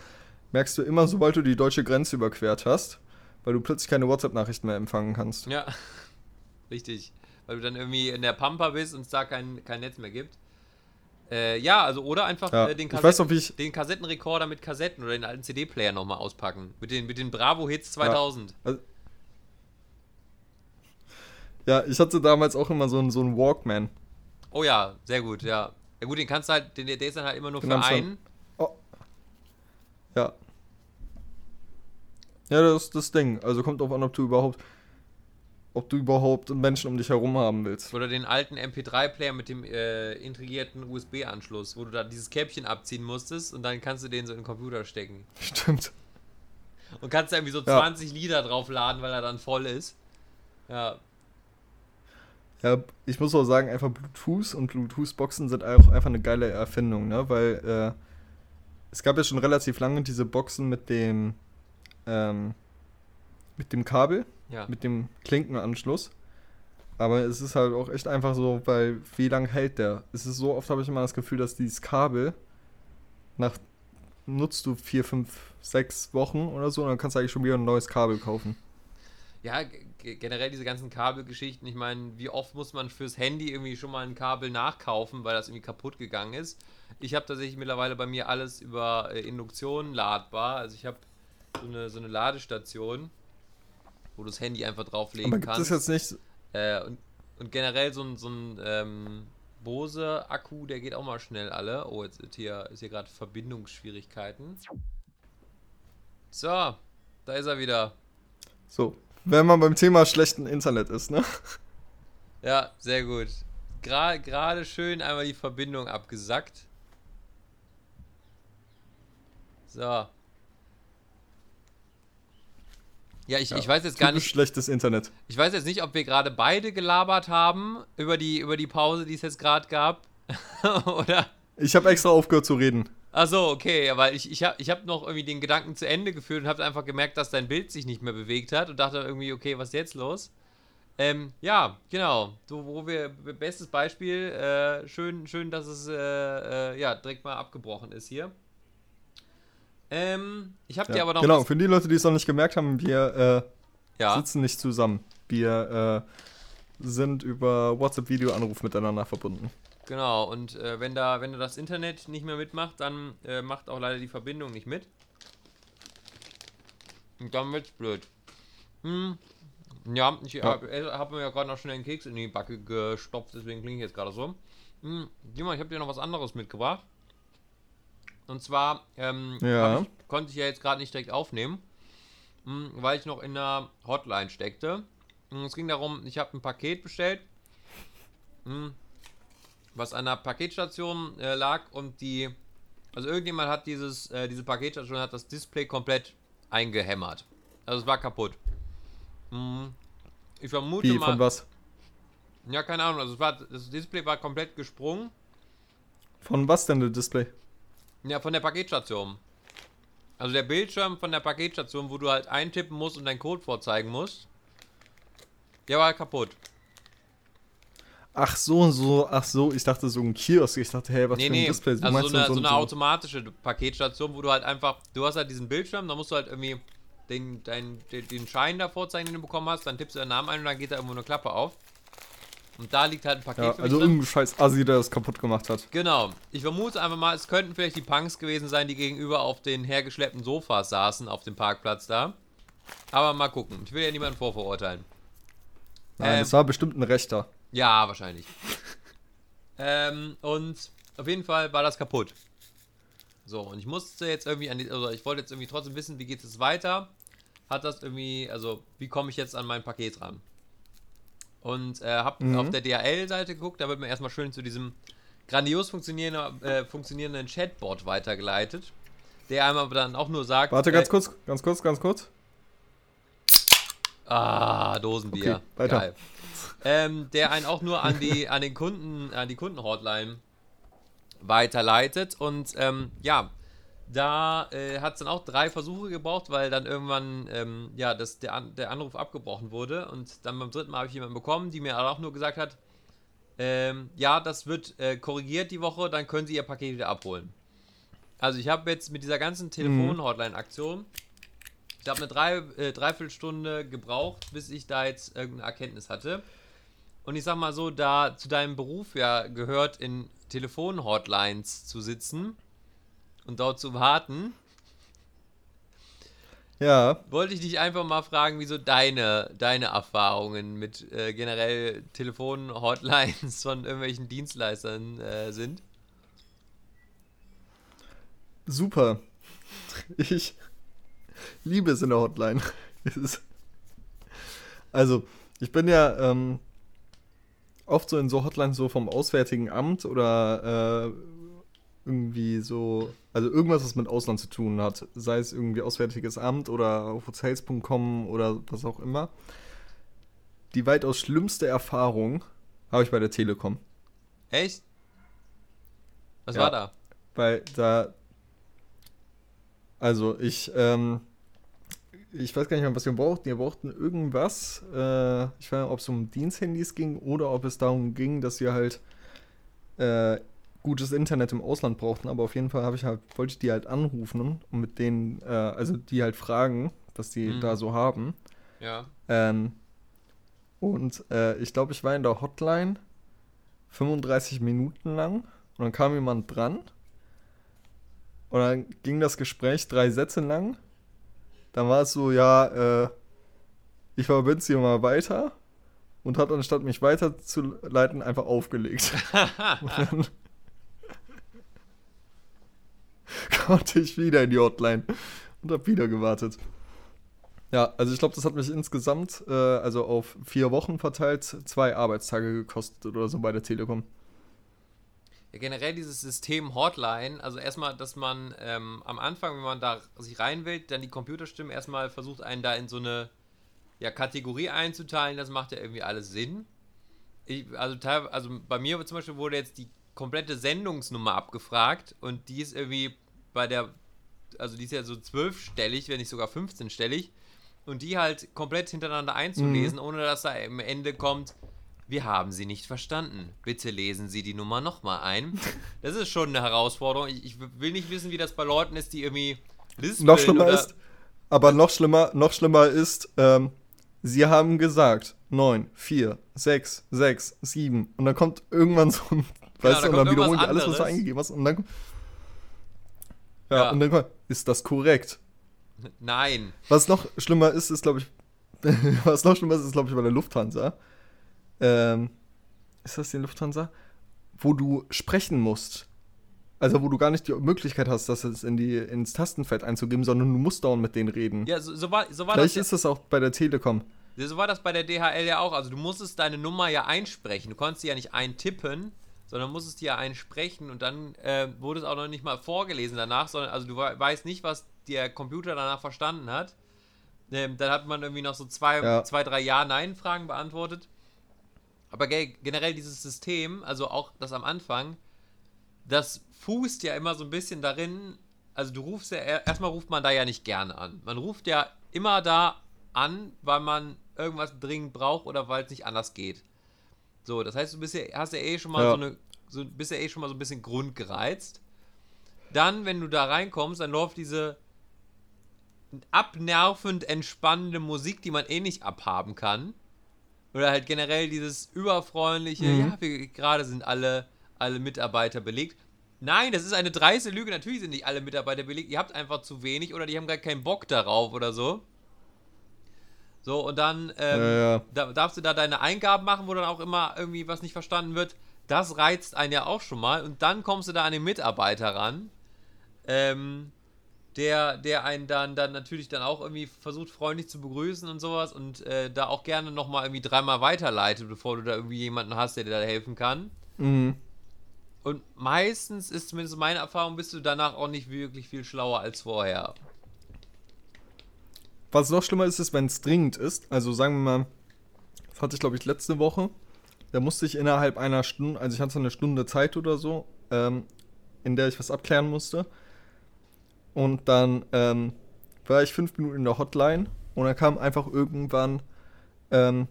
merkst du immer, sobald du die deutsche Grenze überquert hast, weil du plötzlich keine WhatsApp-Nachrichten mehr empfangen kannst. Ja, (laughs) richtig. Weil du dann irgendwie in der Pampa bist und es da kein, kein Netz mehr gibt. Äh, ja, also oder einfach Ja, äh, den, weiß Kassetten, wie ich- den Kassettenrekorder mit Kassetten oder den alten CD-Player nochmal auspacken. Mit den, mit den Bravo-Hits 2000. Ja, ich hatte damals auch immer so einen, so einen Walkman. Oh ja, sehr gut, ja. Ja gut, den kannst du halt, den, der ist dann halt immer nur Den für einen. Oh. Ja. Ja, das ist das Ding. Also kommt drauf an, ob du überhaupt, ob du überhaupt Menschen um dich herum haben willst. Oder den alten MP3-Player mit dem äh, integrierten USB-Anschluss, wo du da dieses Käppchen abziehen musstest und dann kannst du den so in den Computer stecken. (laughs) Stimmt. Und kannst da irgendwie so Ja. 20 Lieder draufladen, weil er dann voll ist. Ja, Ja, ich muss auch sagen, einfach Bluetooth und Bluetooth-Boxen sind auch einfach eine geile Erfindung, ne? Weil äh, es gab ja schon relativ lange diese Boxen mit dem ähm, mit dem Kabel, ja. mit dem Klinkenanschluss. Aber es ist halt auch echt einfach so, weil wie lange hält der? Es ist so oft habe ich immer das Gefühl, dass dieses Kabel nach nutzt du vier, fünf, sechs Wochen oder so, und dann kannst du eigentlich schon wieder ein neues Kabel kaufen. Ja, generell diese ganzen Kabelgeschichten. Ich meine, wie oft muss man fürs Handy irgendwie schon mal ein Kabel nachkaufen, weil das irgendwie kaputt gegangen ist? Ich habe tatsächlich mittlerweile bei mir alles über äh, Induktion ladbar. Also ich habe so eine, so eine Ladestation, wo du das Handy einfach drauflegen Aber gibt kannst. es jetzt nicht Äh, und, und generell so ein, so ein ähm, Bose-Akku, der geht auch mal schnell alle. Oh, jetzt ist hier, ist hier gerade Verbindungsschwierigkeiten. So, da ist er wieder. so, wenn man beim Thema schlechten Internet ist, ne? Ja, sehr gut. Gra- Gerade schön einmal die Verbindung abgesackt. So. Ja, ich, ich weiß jetzt gar Typisch nicht, schlechtes Internet. ich weiß jetzt nicht, ob wir gerade beide gelabert haben über die, über die Pause, die es jetzt gerade gab. (laughs) Oder. Ich habe extra aufgehört zu reden. Achso, okay, ja, weil ich, ich habe ich hab noch irgendwie den Gedanken zu Ende geführt und habe einfach gemerkt, dass dein Bild sich nicht mehr bewegt hat und dachte irgendwie, okay, was ist jetzt los? Ähm, ja, genau. So, wo wir, bestes Beispiel, äh, schön, schön, dass es, äh, äh, ja, direkt mal abgebrochen ist hier. Ähm, ich habe dir Ja, aber noch genau, für die Leute, die es noch nicht gemerkt haben, wir äh, ja, sitzen nicht zusammen. Wir äh, sind über WhatsApp-Videoanruf miteinander verbunden. genau, und äh, wenn da, wenn da das Internet nicht mehr mitmacht, dann äh, macht auch leider die Verbindung nicht mit. Und dann wird's blöd. Hm. Ja, ich Ja. habe hab mir ja gerade noch schnell einen Keks in die Backe gestopft, deswegen klinge ich jetzt gerade so. Hm. Dima, ich habe dir noch was anderes mitgebracht. Und zwar ähm, Ja. ich, konnte ich ja jetzt gerade nicht direkt aufnehmen, hm, weil ich noch in der Hotline steckte. Hm, Es ging darum, ich habe ein Paket bestellt, hm, was an der Paketstation äh, lag und die, also irgendjemand hat dieses, äh, diese Paketstation hat das Display komplett eingehämmert. Also es war kaputt. Hm, Ich vermute Wie, mal. von was? Ja, keine Ahnung. Also war, das Display war komplett gesprungen. Von was denn, das Display? Ja, von der Paketstation. Also der Bildschirm von der Paketstation, wo du halt eintippen musst und deinen Code vorzeigen musst, der war kaputt. Ach so, so, ach so, ich dachte so ein Kiosk. Ich dachte, hey, was Nee, für ein nee, Display? Du also meinst so eine, so eine so- automatische Paketstation, wo du halt einfach, du hast halt diesen Bildschirm, da musst du halt irgendwie den, den, den Schein da vorzeigen, den du bekommen hast, dann tippst du deinen Namen ein und dann geht da irgendwo eine Klappe auf. Und da liegt halt ein Paket Ja, für mich also drin. irgendein scheiß Assi, der das kaputt gemacht hat. Genau. Ich vermute einfach mal, es könnten vielleicht die Punks gewesen sein, die gegenüber auf den hergeschleppten Sofas saßen auf dem Parkplatz da. Aber mal gucken. Ich will ja niemanden vorverurteilen. Nein, Ähm, das war bestimmt ein Rechter. Ja, wahrscheinlich. (laughs) ähm, und auf jeden Fall war das kaputt. So, und ich musste jetzt irgendwie an die, also ich wollte jetzt irgendwie trotzdem wissen, wie geht es weiter? Hat das irgendwie, also wie komme ich jetzt an mein Paket ran? Und äh, hab Mhm. auf der DHL-Seite geguckt, da wird mir erstmal schön zu diesem grandios funktionierenden, äh, funktionierenden Chatbot weitergeleitet, der einmal dann auch nur sagt, Warte, ganz äh, kurz, ganz kurz, ganz kurz. Ah, Dosenbier. Okay, weiter. Geil. Ähm, der einen auch nur an die, an den Kunden, an die Kundenhotline weiterleitet. Und ähm, ja, da äh, hat es dann auch drei Versuche gebraucht, weil dann irgendwann ähm, ja, das, der, der Anruf abgebrochen wurde. Und dann beim dritten Mal habe ich jemanden bekommen, die mir auch nur gesagt hat, ähm, ja, das wird äh, korrigiert die Woche, dann können Sie Ihr Paket wieder abholen. Also ich habe jetzt mit dieser ganzen Telefon-Hotline-Aktion ich habe eine drei, äh, Dreiviertelstunde gebraucht, bis ich da jetzt irgendeine Erkenntnis hatte. Und ich sag mal so, da zu deinem Beruf ja gehört, in Telefon-Hotlines zu sitzen und dort zu warten, Ja, wollte ich dich einfach mal fragen, wieso deine, deine Erfahrungen mit äh, generell Telefon-Hotlines (laughs) von irgendwelchen Dienstleistern äh, sind. super. Ich liebe es in der Hotline. Also, ich bin ja ähm, oft so in so Hotlines so vom Auswärtigen Amt oder äh, irgendwie so, also irgendwas, was mit Ausland zu tun hat. Sei es irgendwie Auswärtiges Amt oder Hotels.com oder was auch immer. Die weitaus schlimmste Erfahrung habe ich bei der Telekom. Echt? Was Ja. war da? Weil da. Also, ich, ähm, ich weiß gar nicht mehr, was wir brauchten. Wir brauchten irgendwas. Äh, ich weiß nicht, ob es um Diensthandys ging oder ob es darum ging, dass wir halt äh, gutes Internet im Ausland brauchten. Aber auf jeden Fall habe ich halt, wollte ich die halt anrufen und mit denen, äh, also die halt fragen, was die Mhm. da so haben. Ja. Ähm, und äh, ich glaube, ich war in der Hotline 35 Minuten lang und dann kam jemand dran und dann ging das Gespräch drei Sätze lang. Dann war es so, ja, äh, ich verbinde sie mal weiter und hat anstatt mich weiterzuleiten einfach aufgelegt. (laughs) und dann (laughs) konnte ich wieder in die Hotline und habe wieder gewartet. Ja, also ich glaube, das hat mich insgesamt, äh, also auf vier Wochen verteilt, zwei Arbeitstage gekostet oder so bei der Telekom. Ja, generell dieses System Hotline, also erstmal, dass man ähm, am Anfang, wenn man da sich reinwählt, dann die Computerstimmen erstmal versucht, einen da in so eine ja, Kategorie einzuteilen, das macht ja irgendwie alles Sinn. Ich, also, also bei mir zum Beispiel wurde jetzt die komplette Sendungsnummer abgefragt und die ist irgendwie bei der, also die ist ja so zwölfstellig, wenn nicht sogar 15-stellig und die halt komplett hintereinander einzulesen, ohne dass da am Ende kommt, wir haben Sie nicht verstanden. Bitte lesen Sie die Nummer nochmal ein. (laughs) Das ist schon eine Herausforderung. Ich, ich will nicht wissen, wie das bei Leuten ist, die irgendwie lispeln Noch schlimmer ist, aber noch schlimmer, noch schlimmer ist, ähm, sie haben gesagt 9, 4, 6, 6, 7 und dann kommt irgendwann so ein, weißt da du, und dann die irgendwas alles, was du eingegeben hast und dann ja, Ja. und dann ist das korrekt? Nein. Was noch schlimmer ist, ist, glaube ich, (laughs) was noch schlimmer ist, ist, glaube ich, bei der Lufthansa. Ähm, ist das die Lufthansa? Wo du sprechen musst. Also, wo du gar nicht die Möglichkeit hast, das jetzt in die, ins Tastenfeld einzugeben, sondern du musst dauernd mit denen reden. Ja, so, so war, so war Vielleicht das. ist das auch bei der Telekom. Ja, so war das bei der DHL ja auch. Also du musstest deine Nummer ja einsprechen. Du konntest sie ja nicht eintippen, sondern musstest die ja einsprechen und dann äh, wurde es auch noch nicht mal vorgelesen danach, sondern also du wei- weißt nicht, was der Computer danach verstanden hat. Ähm, dann hat man irgendwie noch so zwei, Ja. zwei drei Ja-Nein-Fragen beantwortet. Aber ge generell dieses System, also auch das am Anfang, das fußt ja immer so ein bisschen darin, also du rufst ja, er- erstmal ruft man da ja nicht gerne an. Man ruft ja immer da an, weil man irgendwas dringend braucht oder weil es nicht anders geht. So, das heißt, du bist ja, hast ja eh schon mal Ja. so eine, so, bist ja eh schon mal so ein bisschen grundgereizt. Dann, wenn du da reinkommst, dann läuft diese abnervend entspannende Musik, die man eh nicht abhaben kann. Oder halt generell dieses überfreundliche, Mhm. ja, wir gerade sind alle, alle Mitarbeiter belegt. Nein, das ist eine dreiste Lüge. Natürlich sind nicht alle Mitarbeiter belegt. Ihr habt einfach zu wenig oder die haben gar keinen Bock darauf oder so. So, und dann ähm, Ja, ja. Da, darfst du da deine Eingaben machen, wo dann auch immer irgendwie was nicht verstanden wird. Das reizt einen ja auch schon mal. Und dann kommst du da an den Mitarbeiter ran, ähm, der, der einen dann, dann natürlich dann auch irgendwie versucht, freundlich zu begrüßen und sowas und äh, da auch gerne nochmal irgendwie dreimal weiterleitet, bevor du da irgendwie jemanden hast, der dir da helfen kann. Mhm. Und meistens ist zumindest meine Erfahrung, bist du danach auch nicht wirklich viel schlauer als vorher. Was noch schlimmer ist, ist, wenn es dringend ist. Also sagen wir mal, das hatte ich glaube ich letzte Woche. Da musste ich innerhalb einer Stunde, also ich hatte eine Stunde Zeit oder so, ähm, in der ich was abklären musste. Und dann ähm, war ich fünf Minuten in der Hotline und dann kam einfach irgendwann, ähm,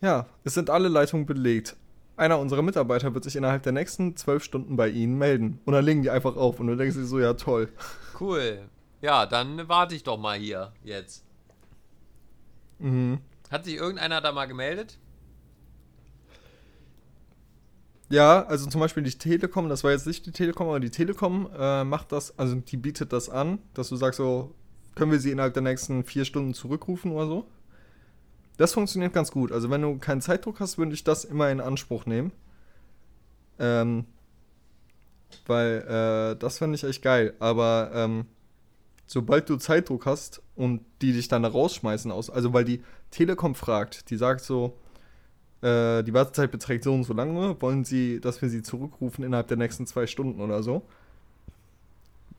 ja, es sind alle Leitungen belegt. Einer unserer Mitarbeiter wird sich innerhalb der nächsten zwölf Stunden bei Ihnen melden. Und dann legen die einfach auf und du denkst dir so, ja toll. Cool. Ja, dann warte ich doch mal hier jetzt. Mhm. Hat sich irgendeiner da mal gemeldet? Ja, also zum Beispiel die Telekom, das war jetzt nicht die Telekom, aber die Telekom äh, macht das, also die bietet das an, dass du sagst so, können wir sie innerhalb der nächsten vier Stunden zurückrufen oder so. Das funktioniert ganz gut. Also wenn du keinen Zeitdruck hast, würde ich das immer in Anspruch nehmen. Ähm, weil äh, das fände ich echt geil. Aber ähm, sobald du Zeitdruck hast und die dich dann da rausschmeißen aus, also weil die Telekom fragt, die sagt so, äh, die Wartezeit beträgt so und so lange, wollen Sie, dass wir Sie zurückrufen innerhalb der nächsten zwei Stunden oder so.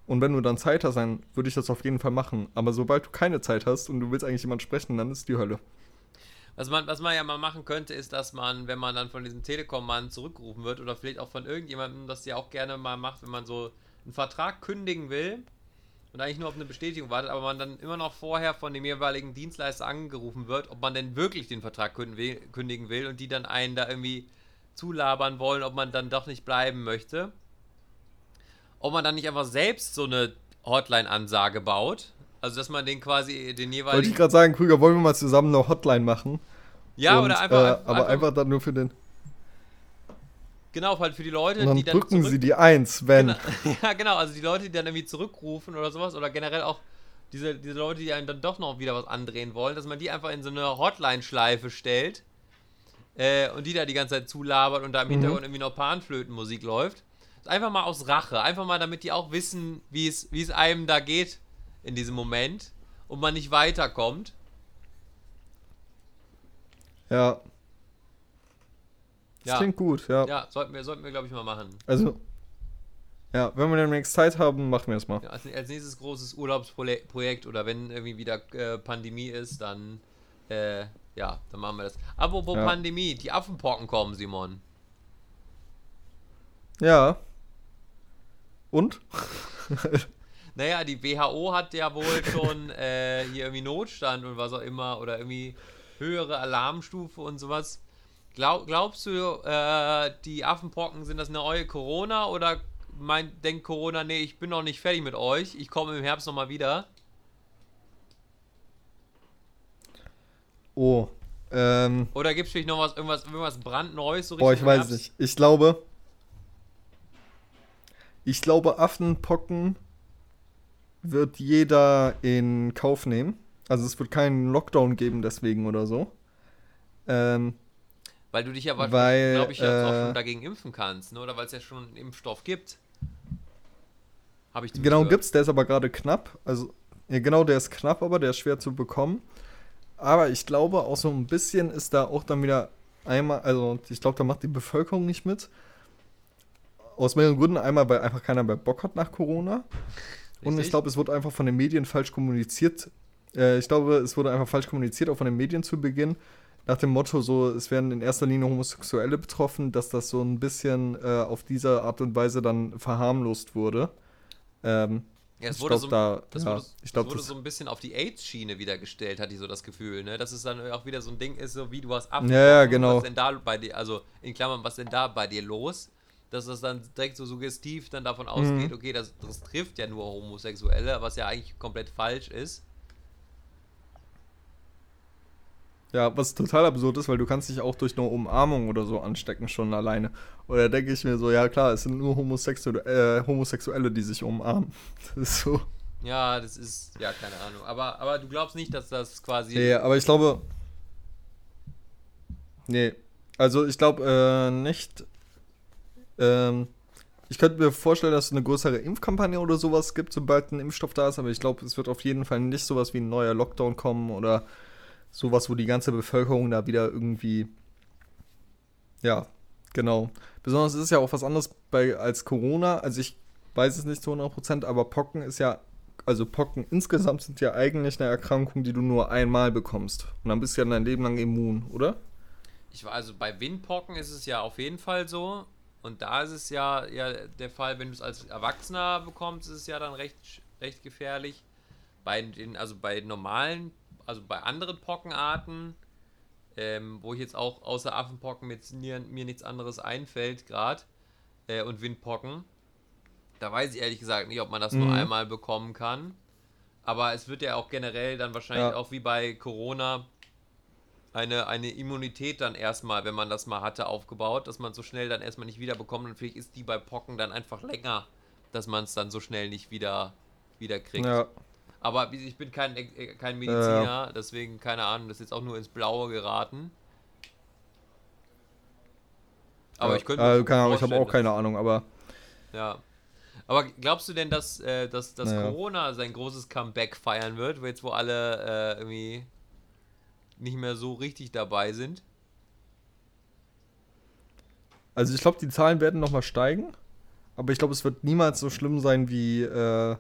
Und wenn du dann Zeit hast, dann würde ich das auf jeden Fall machen. Aber sobald du keine Zeit hast und du willst eigentlich jemand sprechen, dann ist die Hölle. Was man, was man ja mal machen könnte, ist, dass man, wenn man dann von diesem Telekom-Mann zurückgerufen wird oder vielleicht auch von irgendjemandem, das ja auch gerne mal macht, wenn man so einen Vertrag kündigen will und eigentlich nur auf eine Bestätigung wartet, aber man dann immer noch vorher von dem jeweiligen Dienstleister angerufen wird, ob man denn wirklich den Vertrag kündigen will, und die dann einen da irgendwie zulabern wollen, ob man dann doch nicht bleiben möchte. Ob man dann nicht einfach selbst so eine Hotline-Ansage baut. Also, dass man den quasi, den Wollte jeweiligen. ich gerade sagen, Krüger, wollen wir mal zusammen eine Hotline machen? ja, Und, oder einfach. Äh, aber einfach dann nur für den. Genau, halt für die Leute, Und dann die dann drücken zurück- sie die Eins, wenn. Genau, (laughs) ja, genau, also die Leute, die dann irgendwie zurückrufen oder sowas, oder generell auch diese, diese Leute, die einem dann doch noch wieder was andrehen wollen, dass man die einfach in so eine Hotline-Schleife stellt äh, und die da die ganze Zeit zulabert und da im Mhm. Hintergrund irgendwie noch Panflötenmusik läuft. Einfach mal aus Rache, einfach mal damit die auch wissen, wie es, wie es einem da geht in diesem Moment und man nicht weiterkommt. Ja. Das Ja. klingt gut, ja. Ja, sollten wir, sollten wir glaube ich, mal machen. Also. Ja, wenn wir demnächst Zeit haben, machen wir es mal. Ja, als, als nächstes großes Urlaubsprojekt oder wenn irgendwie wieder äh, Pandemie ist, dann äh, ja, dann machen wir das. Apropos Ja. Pandemie, die Affenpocken kommen, Simon. Ja. Und? (laughs) Naja, die WHO hat ja wohl schon äh, hier irgendwie Notstand und was auch immer oder irgendwie höhere Alarmstufe und sowas. Glaub, glaubst du, äh, die Affenpocken sind das eine neue Corona oder meint, denkt Corona, nee, ich bin noch nicht fertig mit euch, ich komme im Herbst nochmal wieder? Oh. Ähm. Oder gibt es vielleicht noch was, irgendwas, irgendwas brandneues? So Boah, ich weiß nicht. Ich glaube. Ich glaube, Affenpocken wird jeder in Kauf nehmen. Also es wird keinen Lockdown geben deswegen oder so. Ähm, Weil du dich ja, Weil, glaube ich, ja auch äh, schon dagegen impfen kannst, ne? oder weil es ja schon einen Impfstoff gibt. Habe ich genau gehört. gibt's, der ist aber gerade knapp. Also, ja, genau, der ist knapp, aber der ist schwer zu bekommen. Aber ich glaube, auch so ein bisschen ist da auch dann wieder einmal, also ich glaube, da macht die Bevölkerung nicht mit. Aus mehreren Gründen. Einmal, weil einfach keiner mehr Bock hat nach Corona. Und ich Richtig? glaube, es wurde einfach von den Medien falsch kommuniziert. Äh, ich glaube, es wurde einfach falsch kommuniziert, auch von den Medien zu Beginn. Nach dem Motto, so, es werden in erster Linie Homosexuelle betroffen, dass das so ein bisschen äh, auf diese Art und Weise dann verharmlost wurde. Ähm, Ja, es wurde, glaub, so, da- das ja, wurde, ich glaub, das wurde das- so ein bisschen auf die AIDS-Schiene wieder gestellt, hatte ich so das Gefühl, ne? Dass es dann auch wieder so ein Ding ist, so wie du hast ab. Ja, ja, genau. Was denn da bei dir, also in Klammern, was denn da bei dir los? Dass das dann direkt so suggestiv dann davon ausgeht, Mhm. okay, das, das trifft ja nur Homosexuelle, was ja eigentlich komplett falsch ist. Ja, was total absurd ist, weil du kannst dich auch durch eine Umarmung oder so anstecken schon alleine. Oder denke ich mir so, ja klar, es sind nur Homosexu äh, Homosexuelle, die sich umarmen. (laughs) Das ist so. Ja, das ist, ja, keine Ahnung. Aber, aber du glaubst nicht, dass das quasi. Nee, aber ich glaube. Nee. Also ich glaube äh, nicht. Ähm, ich könnte mir vorstellen, dass es eine größere Impfkampagne oder sowas gibt, sobald ein Impfstoff da ist, aber ich glaube, es wird auf jeden Fall nicht sowas wie ein neuer Lockdown kommen oder sowas, wo die ganze Bevölkerung da wieder irgendwie. Ja, genau. Besonders ist es ja auch was anderes bei, als Corona. Also ich weiß es nicht zu 100%, aber Pocken ist ja also Pocken insgesamt sind ja eigentlich eine Erkrankung, die du nur einmal bekommst. Und dann bist du ja dein Leben lang immun, oder? Ich war also bei Windpocken ist es ja auf jeden Fall so. Und da ist es ja, ja der Fall, wenn du es als Erwachsener bekommst, ist es ja dann recht, recht gefährlich. Bei den, also bei normalen, also bei anderen Pockenarten, ähm, wo ich jetzt auch außer Affenpocken mit mir, mir nichts anderes einfällt gerade, äh, und Windpocken, da weiß ich ehrlich gesagt nicht, ob man das nur Mhm. einmal bekommen kann. Aber es wird ja auch generell dann wahrscheinlich Ja. auch wie bei Corona eine, eine Immunität dann erstmal, wenn man das mal hatte, aufgebaut, dass man so schnell dann erstmal nicht wieder bekommt und vielleicht ist die bei Pocken dann einfach länger, dass man es dann so schnell nicht wieder, wieder kriegt. Ja. Aber ich bin kein, äh, kein Mediziner, deswegen keine Ahnung, das ist jetzt auch nur ins Blaue geraten. Aber ja. ich könnte äh, keine Ahnung, ich habe auch keine Ahnung, aber Ja. Aber glaubst du denn, dass, äh, dass, dass Naja. Corona sein großes Comeback feiern wird, wo jetzt wo alle äh, irgendwie nicht mehr so richtig dabei sind? also ich glaube, die Zahlen werden nochmal steigen, aber ich glaube, es wird niemals so schlimm sein wie äh,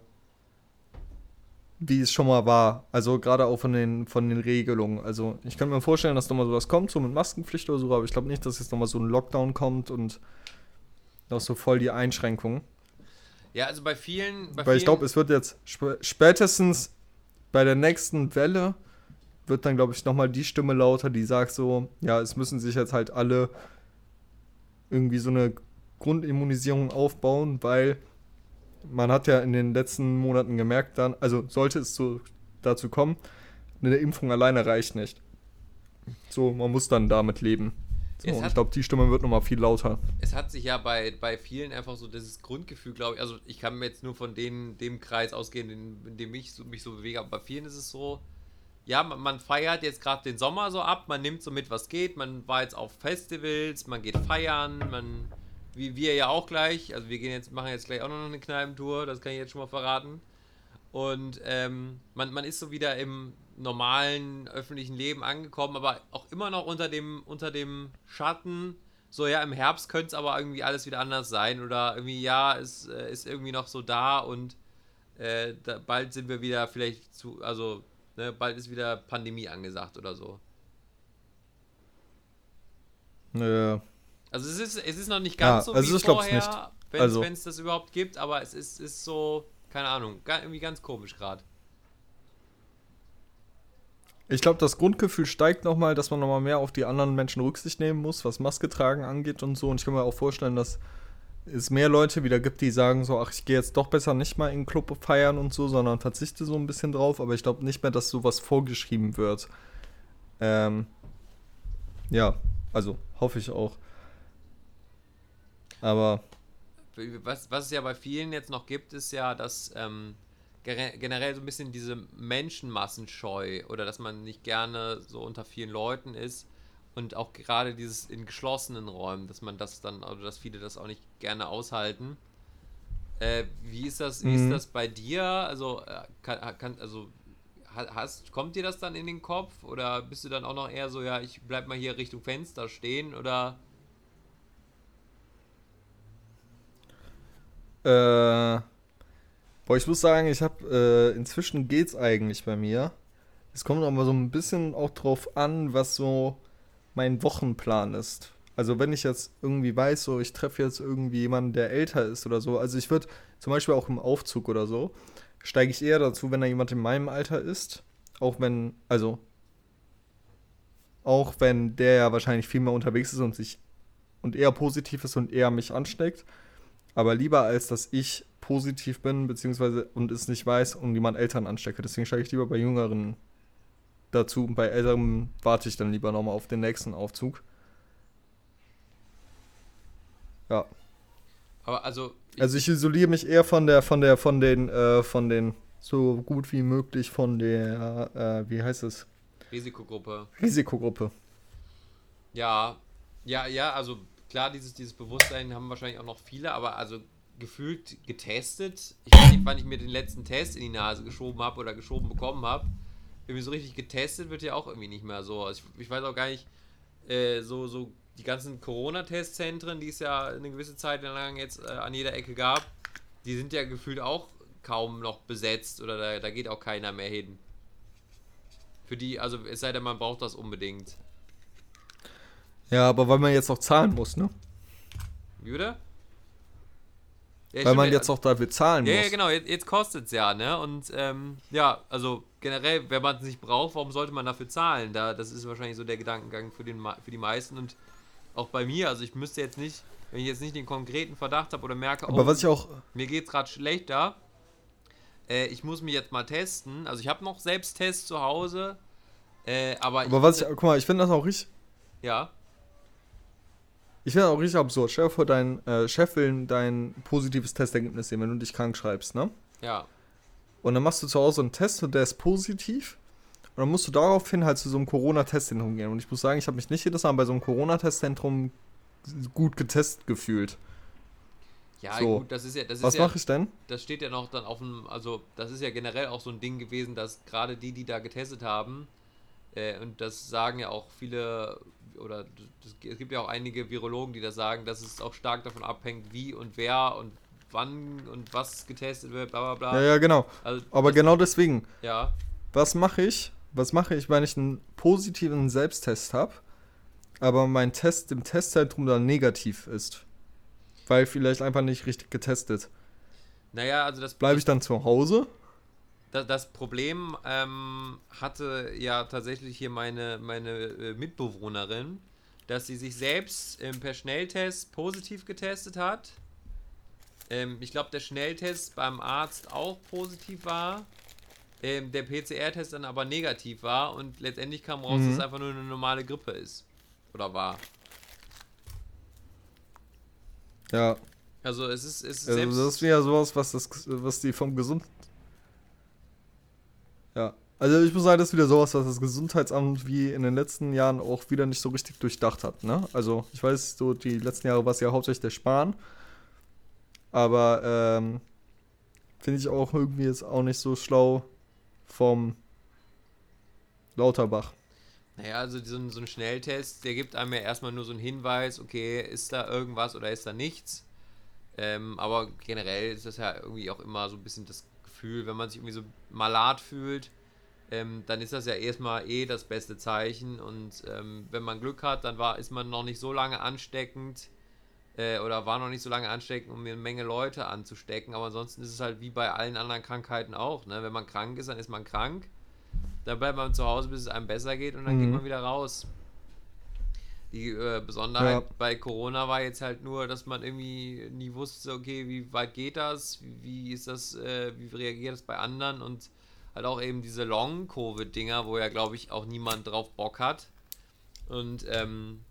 wie es schon mal war. Also gerade auch von den von den Regelungen. Also ich könnte mir vorstellen, dass nochmal sowas kommt, so mit Maskenpflicht oder so, aber ich glaube nicht, dass jetzt nochmal so ein Lockdown kommt und noch so voll die Einschränkungen. Ja, also bei vielen. Bei Weil ich vielen- glaube, es wird jetzt sp spätestens bei der nächsten Welle wird dann, glaube ich, nochmal die Stimme lauter, die sagt so, ja, es müssen sich jetzt halt alle irgendwie so eine Grundimmunisierung aufbauen, weil man hat ja in den letzten Monaten gemerkt dann, also sollte es so dazu kommen, eine Impfung alleine reicht nicht. So, man muss dann damit leben. So, und hat- ich glaube, die Stimme wird nochmal viel lauter. es hat sich ja bei, bei vielen einfach so dieses Grundgefühl, glaube ich, also ich kann mir jetzt nur von den, dem Kreis ausgehen, in, in dem ich so, mich so bewege, aber bei vielen ist es so, ja, man, man feiert jetzt gerade den Sommer so ab, man nimmt so mit, was geht, man war jetzt auf Festivals, man geht feiern, man, wie wir ja auch gleich, also wir gehen jetzt, machen jetzt gleich auch noch eine Kneipentour, das kann ich jetzt schon mal verraten. Und ähm, man, man ist so wieder im normalen öffentlichen Leben angekommen, aber auch immer noch unter dem, unter dem Schatten. So, ja, im Herbst könnte es aber irgendwie alles wieder anders sein. Oder irgendwie, ja, es äh, ist irgendwie noch so da und äh, da, bald sind wir wieder vielleicht zu, also, ne, bald ist wieder Pandemie angesagt oder so. Äh, Also es ist, es ist noch nicht Ja, ganz so also wie vorher, nicht. wenn Also- es das überhaupt gibt, aber es ist, ist so, keine Ahnung, irgendwie ganz komisch gerade. Ich glaube, das Grundgefühl steigt nochmal, dass man nochmal mehr auf die anderen Menschen Rücksicht nehmen muss, was Maske tragen angeht und so. Und ich kann mir auch vorstellen, dass es mehr Leute wieder gibt, die sagen so, ach, ich gehe jetzt doch besser nicht mal in den Club feiern und so, sondern verzichte so ein bisschen drauf. Aber ich glaube nicht mehr, dass sowas vorgeschrieben wird. Ähm, ja, also hoffe ich auch. Aber was, was es ja bei vielen jetzt noch gibt, ist ja, dass ähm, generell so ein bisschen diese Menschenmassenscheu oder dass man nicht gerne so unter vielen Leuten ist und auch gerade dieses in geschlossenen Räumen, dass man das dann, oder dass viele das auch nicht gerne aushalten. Äh, wie ist das, wie ist Mhm. das bei dir? Also, äh, kann, kann, also ha- hast, kommt dir das dann in den Kopf oder bist du dann auch noch eher so, ja, ich bleib mal hier Richtung Fenster stehen oder Äh, boah, ich muss sagen, ich habe äh, inzwischen geht's eigentlich bei mir. Es kommt aber so ein bisschen auch drauf an, was so mein Wochenplan ist. Also wenn ich jetzt irgendwie weiß, so ich treffe jetzt irgendwie jemanden, der älter ist oder so. Also ich würde zum Beispiel auch im Aufzug oder so, steige ich eher dazu, wenn da jemand in meinem Alter ist. Auch wenn, also auch wenn der ja wahrscheinlich viel mehr unterwegs ist und sich und eher positiv ist und eher mich ansteckt. Aber lieber als dass ich positiv bin, beziehungsweise und es nicht weiß und jemand Eltern anstecke. Deswegen steige ich lieber bei Jüngeren dazu. Und bei Älteren warte ich dann lieber nochmal auf den nächsten Aufzug. Ja. Aber also, ich, Also ich isoliere mich eher von der, von der, von den, äh, von den, so gut wie möglich von der, äh, wie heißt es? Risikogruppe. Risikogruppe. Ja, ja, ja, also klar, dieses, dieses Bewusstsein haben wahrscheinlich auch noch viele, aber also gefühlt getestet. Ich weiß nicht, wann ich mir den letzten Test in die Nase geschoben habe oder geschoben bekommen habe. Irgendwie so richtig getestet wird ja auch irgendwie nicht mehr so. Also ich, ich weiß auch gar nicht, äh, so, so die ganzen Corona-Testzentren, die es ja eine gewisse Zeit lang jetzt äh, an jeder Ecke gab, die sind ja gefühlt auch kaum noch besetzt oder da, da geht auch keiner mehr hin. Für die, also es sei denn, man braucht das unbedingt. Ja, aber weil man jetzt auch zahlen muss, ne? Oder? Ja, Weil man jetzt auch dafür zahlen Ja, muss. ja, genau, jetzt, jetzt kostet es ja, ne? Und ähm, ja, also generell, wenn man es nicht braucht, warum sollte man dafür zahlen? Da, das ist wahrscheinlich so der Gedankengang für, den, für die meisten und auch bei mir. Also ich müsste jetzt nicht, wenn ich jetzt nicht den konkreten Verdacht habe oder merke, Aber oh, was ich auch, mir geht's gerade schlechter, äh, ich muss mich jetzt mal testen. Also ich habe noch Selbsttests zu Hause, äh, aber, aber was ich, guck mal, ich finde das auch richtig, ja, ich finde auch richtig absurd. Stell dir vor, dein äh, Chef will dein positives Testergebnis sehen, wenn du dich krank schreibst, ne? ja, Und dann machst du zu Hause einen Test und der ist positiv. Und dann musst du daraufhin halt zu so einem Corona-Testzentrum gehen. Und ich muss sagen, ich habe mich nicht jedes Mal bei so einem Corona-Testzentrum gut getestet gefühlt. ja, So. gut, das ist ja, das ist Was ja, mache ich denn? das steht ja noch dann auf dem, also das ist ja generell auch so ein Ding gewesen, dass gerade die, die da getestet haben, äh, und das sagen ja auch viele, oder das, es gibt ja auch einige Virologen, die das sagen, dass es auch stark davon abhängt, wie und wer und wann und was getestet wird, bla bla bla. Ja, ja, genau. Also, Aber genau deswegen, Ja, was mache ich? Was mache ich, wenn ich einen positiven Selbsttest habe, aber mein Test im Testzentrum dann negativ ist? Weil vielleicht einfach nicht richtig getestet. naja, also das, Bleibe ich dann zu Hause? Das, das Problem ähm, hatte ja tatsächlich hier meine, meine äh, Mitbewohnerin, dass sie sich selbst ähm, per Schnelltest positiv getestet hat. Ähm, ich glaube, der Schnelltest beim Arzt auch positiv war. Ähm, der PCR-Test dann aber negativ war und letztendlich kam raus, Mhm. dass es einfach nur eine normale Grippe ist. Oder war. Ja. Also es ist, es ist Also selbst. das ist wieder sowas, was, das, was die vom Gesund. Ja. Also ich muss sagen, das ist wieder sowas, was das Gesundheitsamt wie in den letzten Jahren auch wieder nicht so richtig durchdacht hat. Ne? Also ich weiß, so die letzten Jahre war es ja hauptsächlich der Spahn. Aber ähm, finde ich auch irgendwie jetzt auch nicht so schlau vom Lauterbach. Naja, also so ein, so ein Schnelltest, der gibt einem ja erstmal nur so einen Hinweis, okay, ist da irgendwas oder ist da nichts. Ähm, aber generell ist das ja irgendwie auch immer so ein bisschen das Gefühl, wenn man sich irgendwie so malat fühlt, ähm, dann ist das ja erstmal eh das beste Zeichen. Und ähm, wenn man Glück hat, dann war, ist man noch nicht so lange ansteckend äh, oder war noch nicht so lange ansteckend, um eine Menge Leute anzustecken. Aber ansonsten ist es halt wie bei allen anderen Krankheiten auch. Ne? Wenn man krank ist, dann ist man krank. Dann bleibt man zu Hause, bis es einem besser geht und dann geht Mhm. man wieder raus. Die äh, Besonderheit Ja. bei Corona war jetzt halt nur, dass man irgendwie nie wusste, okay, wie weit geht das, wie, ist das, äh, wie reagiert das bei anderen und halt auch eben diese Long-Covid-Dinger, wo ja, glaube ich, auch niemand drauf Bock hat. Und ähm,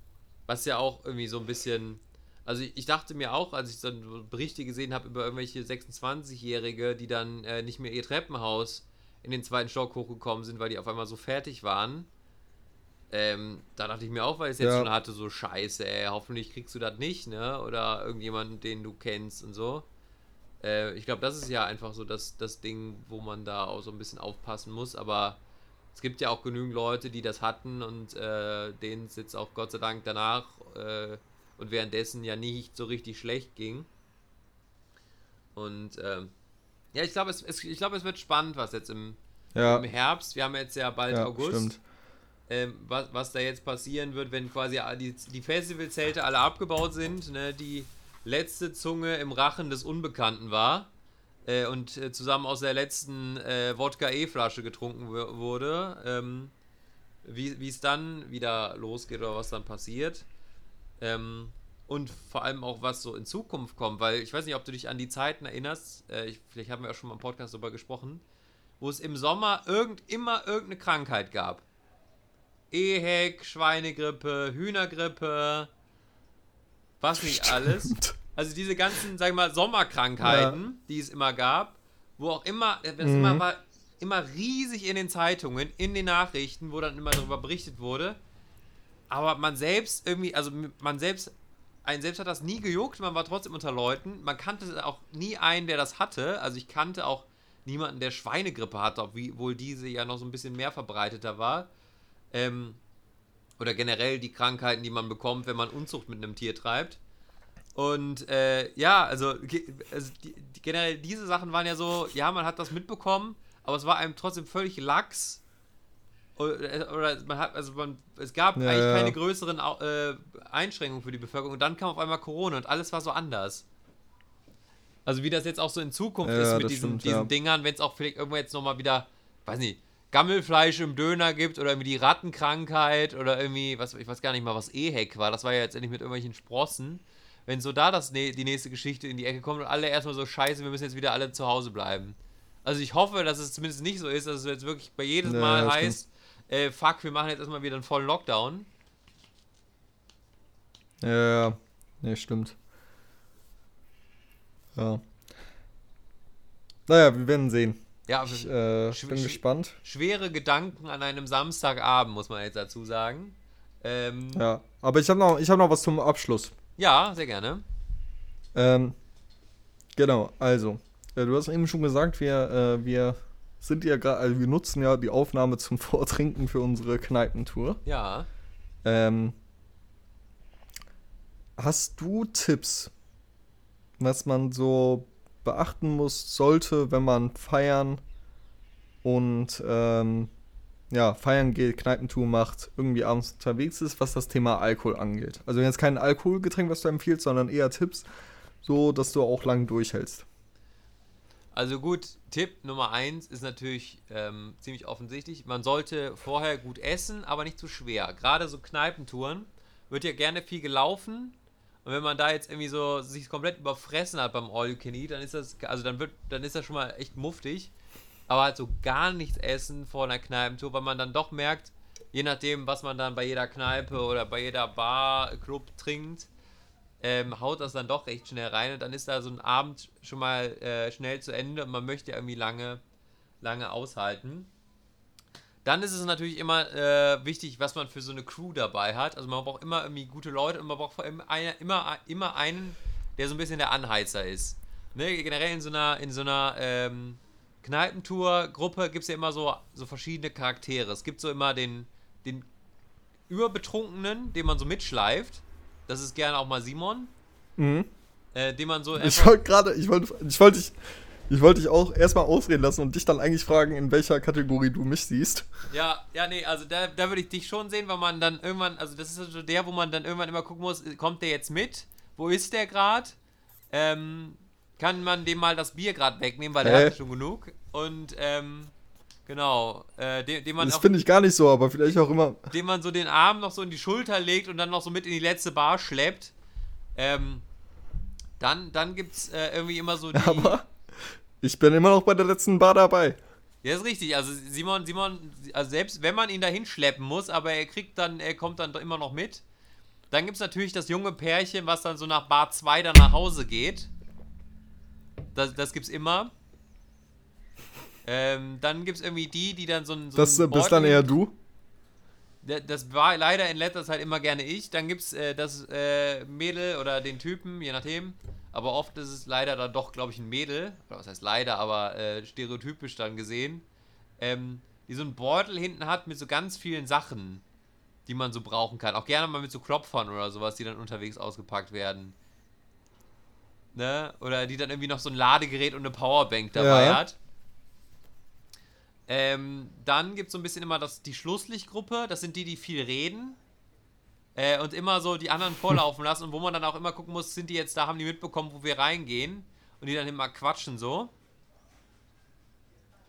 was ja auch irgendwie so ein bisschen, also ich, ich dachte mir auch, als ich dann so Berichte gesehen habe über irgendwelche 26-Jährige, die dann äh, nicht mehr ihr Treppenhaus in den zweiten Stock hochgekommen sind, weil die auf einmal so fertig waren. Ähm, da dachte ich mir auch, weil ich es jetzt Ja. schon hatte, so scheiße, ey, hoffentlich kriegst du das nicht, ne? Oder irgendjemanden, den du kennst und so. Äh, ich glaube, das ist ja einfach so das, das Ding, wo man da auch so ein bisschen aufpassen muss, aber es gibt ja auch genügend Leute, die das hatten und äh, denen es jetzt auch Gott sei Dank danach äh, und währenddessen ja nicht so richtig schlecht ging. Und ähm, ja, ich glaube, es, es, ich glaube, es wird spannend, was jetzt im, Ja, im Herbst, wir haben jetzt ja bald ja August. stimmt. Ähm, was, was da jetzt passieren wird, wenn quasi die, die Festivalzelte alle abgebaut sind, ne, die letzte Zunge im Rachen des Unbekannten war äh, und äh, zusammen aus der letzten äh, Wodka-E-Flasche getrunken wurde, ähm, wie es dann wieder losgeht oder was dann passiert. Ähm, und vor allem auch, was so in Zukunft kommt, weil ich weiß nicht, ob du dich an die Zeiten erinnerst, äh, ich, vielleicht haben wir auch schon mal im Podcast darüber gesprochen, wo es im Sommer irgend, immer irgendeine Krankheit gab. Ehek, Schweinegrippe, Hühnergrippe, was nicht alles. Also diese ganzen, sag ich mal, Sommerkrankheiten, ja. die es immer gab, wo auch immer, das mhm. immer war immer riesig in den Zeitungen, in den Nachrichten, wo dann immer darüber berichtet wurde. Aber man selbst irgendwie, also man selbst, ein selbst hat das nie gejuckt, man war trotzdem unter Leuten. Man kannte auch nie einen, der das hatte. Also ich kannte auch niemanden, der Schweinegrippe hatte, obwohl diese ja noch so ein bisschen mehr verbreiteter war. Ähm, oder generell die Krankheiten, die man bekommt, wenn man Unzucht mit einem Tier treibt. Und äh, ja, also, also die, die, generell diese Sachen waren ja so, ja, man hat das mitbekommen, aber es war einem trotzdem völlig lax. Oder, oder man hat, also man, es gab ja, eigentlich ja. keine größeren äh, Einschränkungen für die Bevölkerung. Und dann kam auf einmal Corona und alles war so anders. Also wie das jetzt auch so in Zukunft ja, ist mit diesen, stimmt, diesen Dingern, wenn es auch vielleicht irgendwo jetzt nochmal wieder, weiß nicht, Gammelfleisch im Döner gibt oder irgendwie die Rattenkrankheit oder irgendwie, was, ich weiß gar nicht mal, was Ehek war. Das war ja jetzt endlich mit irgendwelchen Sprossen. Wenn so da das, die nächste Geschichte in die Ecke kommt und alle erstmal so scheiße, wir müssen jetzt wieder alle zu Hause bleiben. Also ich hoffe, dass es zumindest nicht so ist, dass es jetzt wirklich bei jedem Mal ja, heißt, äh, fuck, wir machen jetzt erstmal wieder einen vollen Lockdown. Ja, ja, nee, stimmt. Ja. Naja, wir werden sehen. Ja, ich äh, bin gespannt. Schwere Gedanken an einem Samstagabend, muss man jetzt dazu sagen. Ähm, ja, aber ich habe noch, hab noch was zum Abschluss. Ja, sehr gerne. Ähm, genau, also, äh, du hast eben schon gesagt, wir, äh, wir sind ja gerade, also wir nutzen ja die Aufnahme zum (laughs) Vortrinken für unsere Kneipentour. Ja. Ähm, hast du Tipps, was man so beachten muss, sollte, wenn man feiern und ähm, ja, feiern geht, Kneipentour macht, irgendwie abends unterwegs ist, was das Thema Alkohol angeht. Also jetzt kein Alkoholgetränk, was du empfiehlst, sondern eher Tipps, so dass du auch lang durchhältst. Also gut, Tipp Nummer eins ist natürlich ähm, ziemlich offensichtlich. Man sollte vorher gut essen, aber nicht zu schwer. Gerade so Kneipentouren wird ja gerne viel gelaufen und wenn man da jetzt irgendwie so sich komplett überfressen hat beim All You Can Eat, dann ist das, also dann wird, dann ist das schon mal echt muftig. Aber halt so gar nichts essen vor einer Kneipentour, weil man dann doch merkt, je nachdem, was man dann bei jeder Kneipe oder bei jeder Bar, Club trinkt, ähm, haut das dann doch recht schnell rein und dann ist da so ein Abend schon mal äh, schnell zu Ende und man möchte irgendwie lange, lange aushalten. Dann ist es natürlich immer äh, wichtig, was man für so eine Crew dabei hat. Also man braucht immer irgendwie gute Leute und man braucht vor allem eine, immer, immer einen, der so ein bisschen der Anheizer ist. Ne? Generell in so einer, in so einer ähm, Kneipentour-Gruppe gibt es ja immer so, so verschiedene Charaktere. Es gibt so immer den, den Überbetrunkenen, den man so mitschleift. Das ist gerne auch mal Simon. Mhm. Äh, den man so. Ich wollte gerade, ich wollte ich wollte dich ich wollte dich auch erstmal ausreden lassen und dich dann eigentlich fragen, in welcher Kategorie du mich siehst. Ja, ja, nee, also da, da würde ich dich schon sehen, weil man dann irgendwann, also das ist so also der, wo man dann irgendwann immer gucken muss, kommt der jetzt mit? Wo ist der gerade? Ähm, kann man dem mal das Bier gerade wegnehmen, weil der äh? hat schon genug. Und, ähm, genau, äh, dem, dem man Das finde ich gar nicht so, aber vielleicht auch immer. Dem man so den Arm noch so in die Schulter legt und dann noch so mit in die letzte Bar schleppt. Ähm, dann, dann es äh, irgendwie immer so die. Aber ich bin immer noch bei der letzten Bar dabei. Ja, ist richtig. Also Simon, Simon, also selbst wenn man ihn dahin schleppen muss, aber er kriegt dann, er kommt dann immer noch mit. Dann gibt es natürlich das junge Pärchen, was dann so nach Bar 2 dann nach Hause geht. Das, das gibt's immer. Ähm, dann gibt es irgendwie die, die dann so ein. So das ein bist dann eher du? Das war leider in letzter Zeit immer gerne ich. Dann gibt es äh, das äh, Mädel oder den Typen, je nachdem, aber oft ist es leider dann doch, glaube ich, ein Mädel, oder was heißt leider, aber äh, stereotypisch dann gesehen, ähm, die so einen Beutel hinten hat mit so ganz vielen Sachen, die man so brauchen kann. Auch gerne mal mit so Klopfern oder sowas, die dann unterwegs ausgepackt werden. Ne? Oder die dann irgendwie noch so ein Ladegerät und eine Powerbank dabei ja. hat. Ähm, dann gibt es so ein bisschen immer das, die Schlusslichtgruppe. Das sind die, die viel reden. Äh, und immer so die anderen vorlaufen (laughs) lassen. Und wo man dann auch immer gucken muss, sind die jetzt da, haben die mitbekommen, wo wir reingehen. Und die dann immer quatschen so.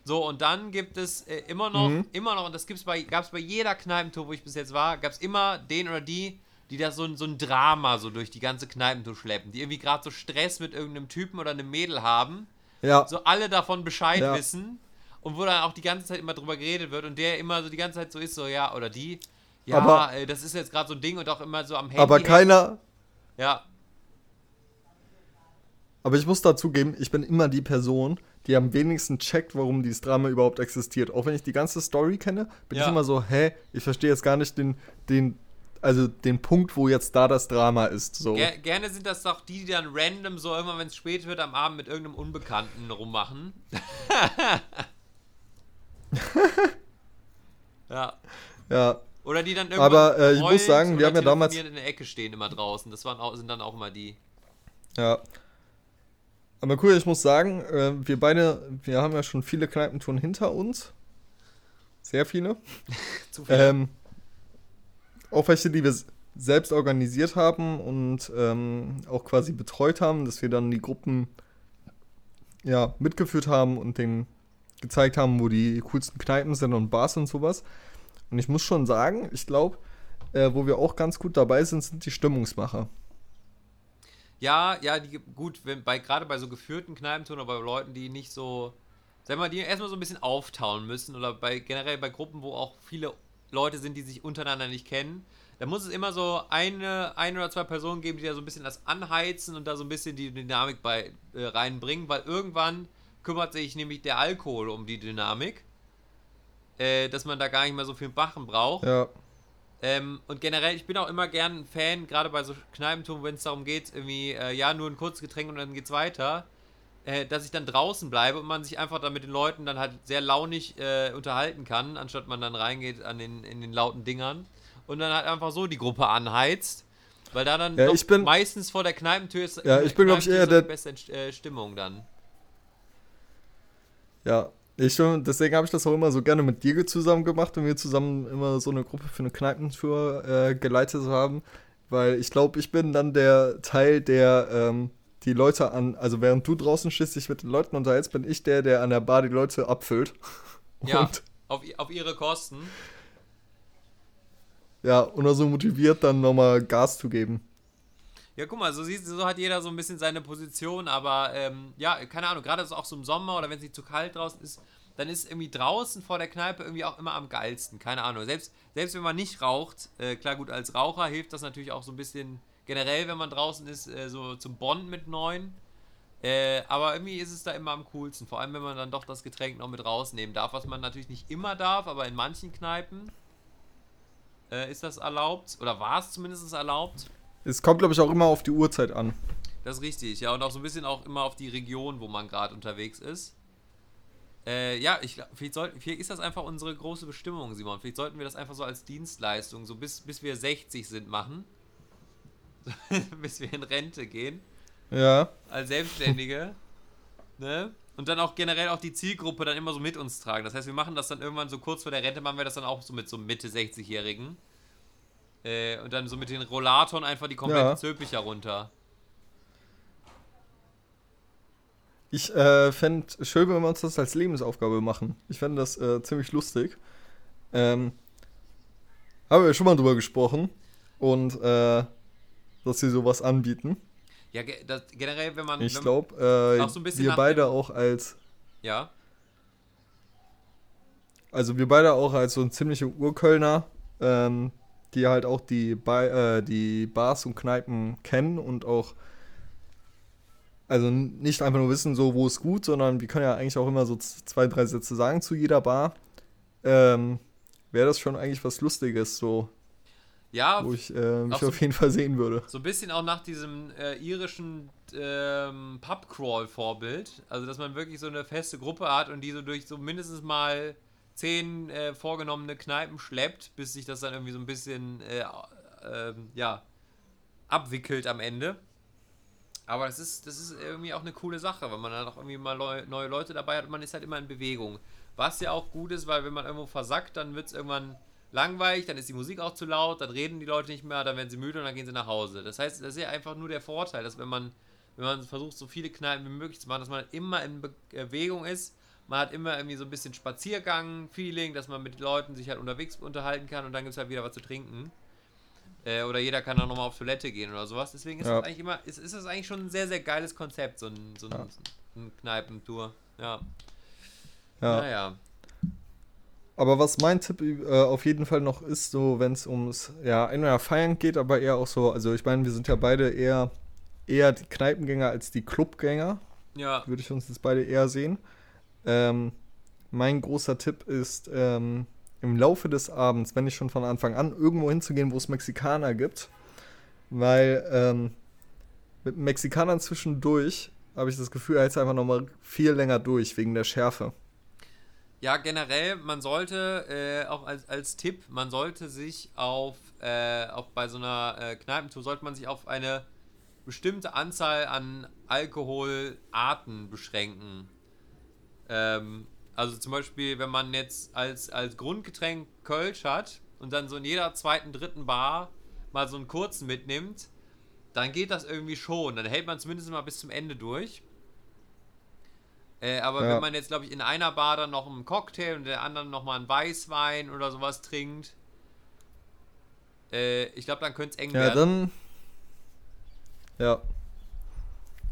So, und dann gibt es äh, immer noch, Mhm. immer noch, und das gibt's bei, gab es bei jeder Kneipentour, wo ich bis jetzt war, gab es immer den oder die, die da so, ein- so ein Drama so durch die ganze Kneipentour schleppen. Die irgendwie gerade so Stress mit irgendeinem Typen oder einem Mädel haben Ja, so alle davon Bescheid Ja. wissen und wo dann auch die ganze Zeit immer drüber geredet wird und der immer so die ganze Zeit so ist, so ja, oder die, ja, Aber- äh, das ist jetzt gerade so ein Ding und auch immer so am Handy. aber keiner, Ja, aber ich muss dazugeben, ich bin immer die Person, die am wenigsten checkt, warum dieses Drama überhaupt existiert. Auch wenn ich die ganze Story kenne, bin Ja. ich immer so, hä, ich verstehe jetzt gar nicht den, den, also den Punkt, wo jetzt da das Drama ist. So. ger gerne sind das doch die, die dann random so irgendwann, wenn es spät wird, am Abend mit irgendeinem Unbekannten rummachen. (laughs) (laughs) ja. Ja, Oder die dann irgendwann Aber, äh, ich muss sagen, wir haben ja damals- in der Ecke stehen immer draußen. Das waren sind dann auch immer die. ja. Aber cool, ich muss sagen, äh, wir beide, wir haben ja schon viele Kneipentouren hinter uns. Sehr viele. (laughs) Zu viel. Ähm, auch welche, die wir selbst organisiert haben und ähm, auch quasi betreut haben, dass wir dann die Gruppen ja, mitgeführt haben und denen gezeigt haben, wo die coolsten Kneipen sind und Bars und sowas. Und ich muss schon sagen, ich glaube, äh, wo wir auch ganz gut dabei sind, sind die Stimmungsmacher. Ja, ja, die, gut, wenn bei, gerade bei so geführten Kneipentouren oder bei Leuten, die nicht so, sag mal, die erstmal so ein bisschen auftauen müssen oder bei generell bei Gruppen, wo auch viele Leute sind, die sich untereinander nicht kennen, da muss es immer so eine, ein oder zwei Personen geben, die da so ein bisschen das anheizen und da so ein bisschen die Dynamik bei äh, reinbringen, weil irgendwann kümmert sich nämlich der Alkohol um die Dynamik, äh, dass man da gar nicht mehr so viel Bachen braucht. Ja. Ähm, und generell, ich bin auch immer gern ein Fan, gerade bei so Kneipentouren, wenn es darum geht, irgendwie, äh, ja, nur ein kurzes Getränk und dann geht's weiter, äh, dass ich dann draußen bleibe und man sich einfach dann mit den Leuten dann halt sehr launig äh, unterhalten kann, anstatt man dann reingeht an den, in den lauten Dingern und dann halt einfach so die Gruppe anheizt. Weil da dann Ja, ich bin- meistens vor der Kneipentür ist, Ja, ich bin, glaub ich, eher der- die beste äh, Stimmung dann. Ja, ich, deswegen habe ich das auch immer so gerne mit dir zusammen gemacht und wir zusammen immer so eine Gruppe für eine Kneipentour äh, geleitet haben, weil ich glaube, ich bin dann der Teil, der ähm, die Leute an, also während du draußen stehst, dich mit den Leuten unterhältst, bin ich der, der an der Bar die Leute abfüllt. (laughs) Ja, auf, auf ihre Kosten. ja, und so motiviert, dann nochmal Gas zu geben. Ja, guck mal, so, siehst, so hat jeder so ein bisschen seine Position, aber ähm, ja, keine Ahnung, gerade auch so im Sommer oder wenn es nicht zu kalt draußen ist, dann ist irgendwie draußen vor der Kneipe irgendwie auch immer am geilsten, keine Ahnung. Selbst, selbst wenn man nicht raucht, äh, klar gut, als Raucher hilft das natürlich auch so ein bisschen generell, wenn man draußen ist, äh, so zum Bond mit Neuen. Äh, aber irgendwie ist es da immer am coolsten, vor allem wenn man dann doch das Getränk noch mit rausnehmen darf, was man natürlich nicht immer darf, aber in manchen Kneipen äh, ist das erlaubt, oder war es zumindest erlaubt. Es kommt, glaube ich, auch immer auf die Uhrzeit an. Das ist richtig, ja, und auch so ein bisschen auch immer auf die Region, wo man gerade unterwegs ist. Äh, ja, ich glaub, vielleicht, sollten, vielleicht ist das einfach unsere große Bestimmung, Simon. Vielleicht sollten wir das einfach so als Dienstleistung, so bis, bis wir 60 sind, machen. (laughs) bis wir in Rente gehen, Ja, als Selbstständige. (laughs) ne? Und dann auch generell auch die Zielgruppe dann immer so mit uns tragen. Das heißt, wir machen das dann irgendwann so kurz vor der Rente, machen wir das dann auch so mit so Mitte 60-Jährigen. Äh, und dann so mit den Rollatoren einfach die komplette Ja. Zöpicher runter. ich äh, fände schön, wenn wir uns das als Lebensaufgabe machen. Ich fände das äh, ziemlich lustig. Ähm, haben wir schon mal drüber gesprochen. Und äh, dass sie sowas anbieten. Ja, das, generell, wenn man. Ich glaube, äh, so wir beide auch als, Ja. also wir beide auch als so ein ziemliche Urkölner, ähm, die halt auch die, Ba- äh, die Bars und Kneipen kennen und auch, also nicht einfach nur wissen, so wo ist gut, sondern wir können ja eigentlich auch immer so zwei, drei Sätze sagen zu jeder Bar. Ähm, Wäre das schon eigentlich was Lustiges, so, Ja, wo ich äh, mich auch so- auf jeden Fall sehen würde. so ein bisschen auch nach diesem äh, irischen ähm, Pubcrawl-Vorbild. Also, dass man wirklich so eine feste Gruppe hat und die so durch so mindestens mal zehn äh, vorgenommene Kneipen schleppt, bis sich das dann irgendwie so ein bisschen, äh, ähm, ja, abwickelt am Ende. Aber das ist, das ist irgendwie auch eine coole Sache, weil man dann auch irgendwie mal leu neue Leute dabei hat und man ist halt immer in Bewegung. Was ja auch gut ist, weil wenn man irgendwo versackt, dann wird es irgendwann langweilig, dann ist die Musik auch zu laut, dann reden die Leute nicht mehr, dann werden sie müde und dann gehen sie nach Hause. Das heißt, das ist ja einfach nur der Vorteil, dass wenn man, wenn man versucht, so viele Kneipen wie möglich zu machen, dass man immer in Bewegung ist. Man hat immer irgendwie so ein bisschen Spaziergang, Feeling, dass man mit Leuten sich halt unterwegs unterhalten kann und dann gibt es halt wieder was zu trinken. Äh, oder jeder kann auch nochmal auf Toilette gehen oder sowas. Deswegen ist Ja. das eigentlich immer, ist, ist das eigentlich schon ein sehr, sehr geiles Konzept, so ein, so ein, Ja. ein Kneipentour. Ja. Ja. Naja. Aber was mein Tipp äh, auf jeden Fall noch ist, so wenn es ums ja entweder feiern geht, aber eher auch so, also ich meine, wir sind ja beide eher eher die Kneipengänger als die Clubgänger, Ja. würde ich uns jetzt beide eher sehen. Ähm, mein großer Tipp ist ähm, im Laufe des Abends, wenn nicht schon von Anfang an, irgendwo hinzugehen, wo es Mexikaner gibt, weil ähm, mit Mexikanern zwischendurch habe ich das Gefühl, er ist einfach noch mal viel länger durch wegen der Schärfe. Ja, generell, man sollte, äh, auch als, als Tipp, man sollte sich auf, äh, auch bei so einer äh, Kneipentour, sollte man sich auf eine bestimmte Anzahl an Alkoholarten beschränken. Ähm, also zum Beispiel, wenn man jetzt als, als Grundgetränk Kölsch hat und dann so in jeder zweiten, dritten Bar mal so einen kurzen mitnimmt, dann geht das irgendwie schon. Dann hält man zumindest mal bis zum Ende durch. Äh, aber Ja. wenn man jetzt, glaube ich, in einer Bar dann noch einen Cocktail und in der anderen nochmal einen Weißwein oder sowas trinkt, äh, ich glaube, dann könnte es eng Ja, werden. dann. Ja.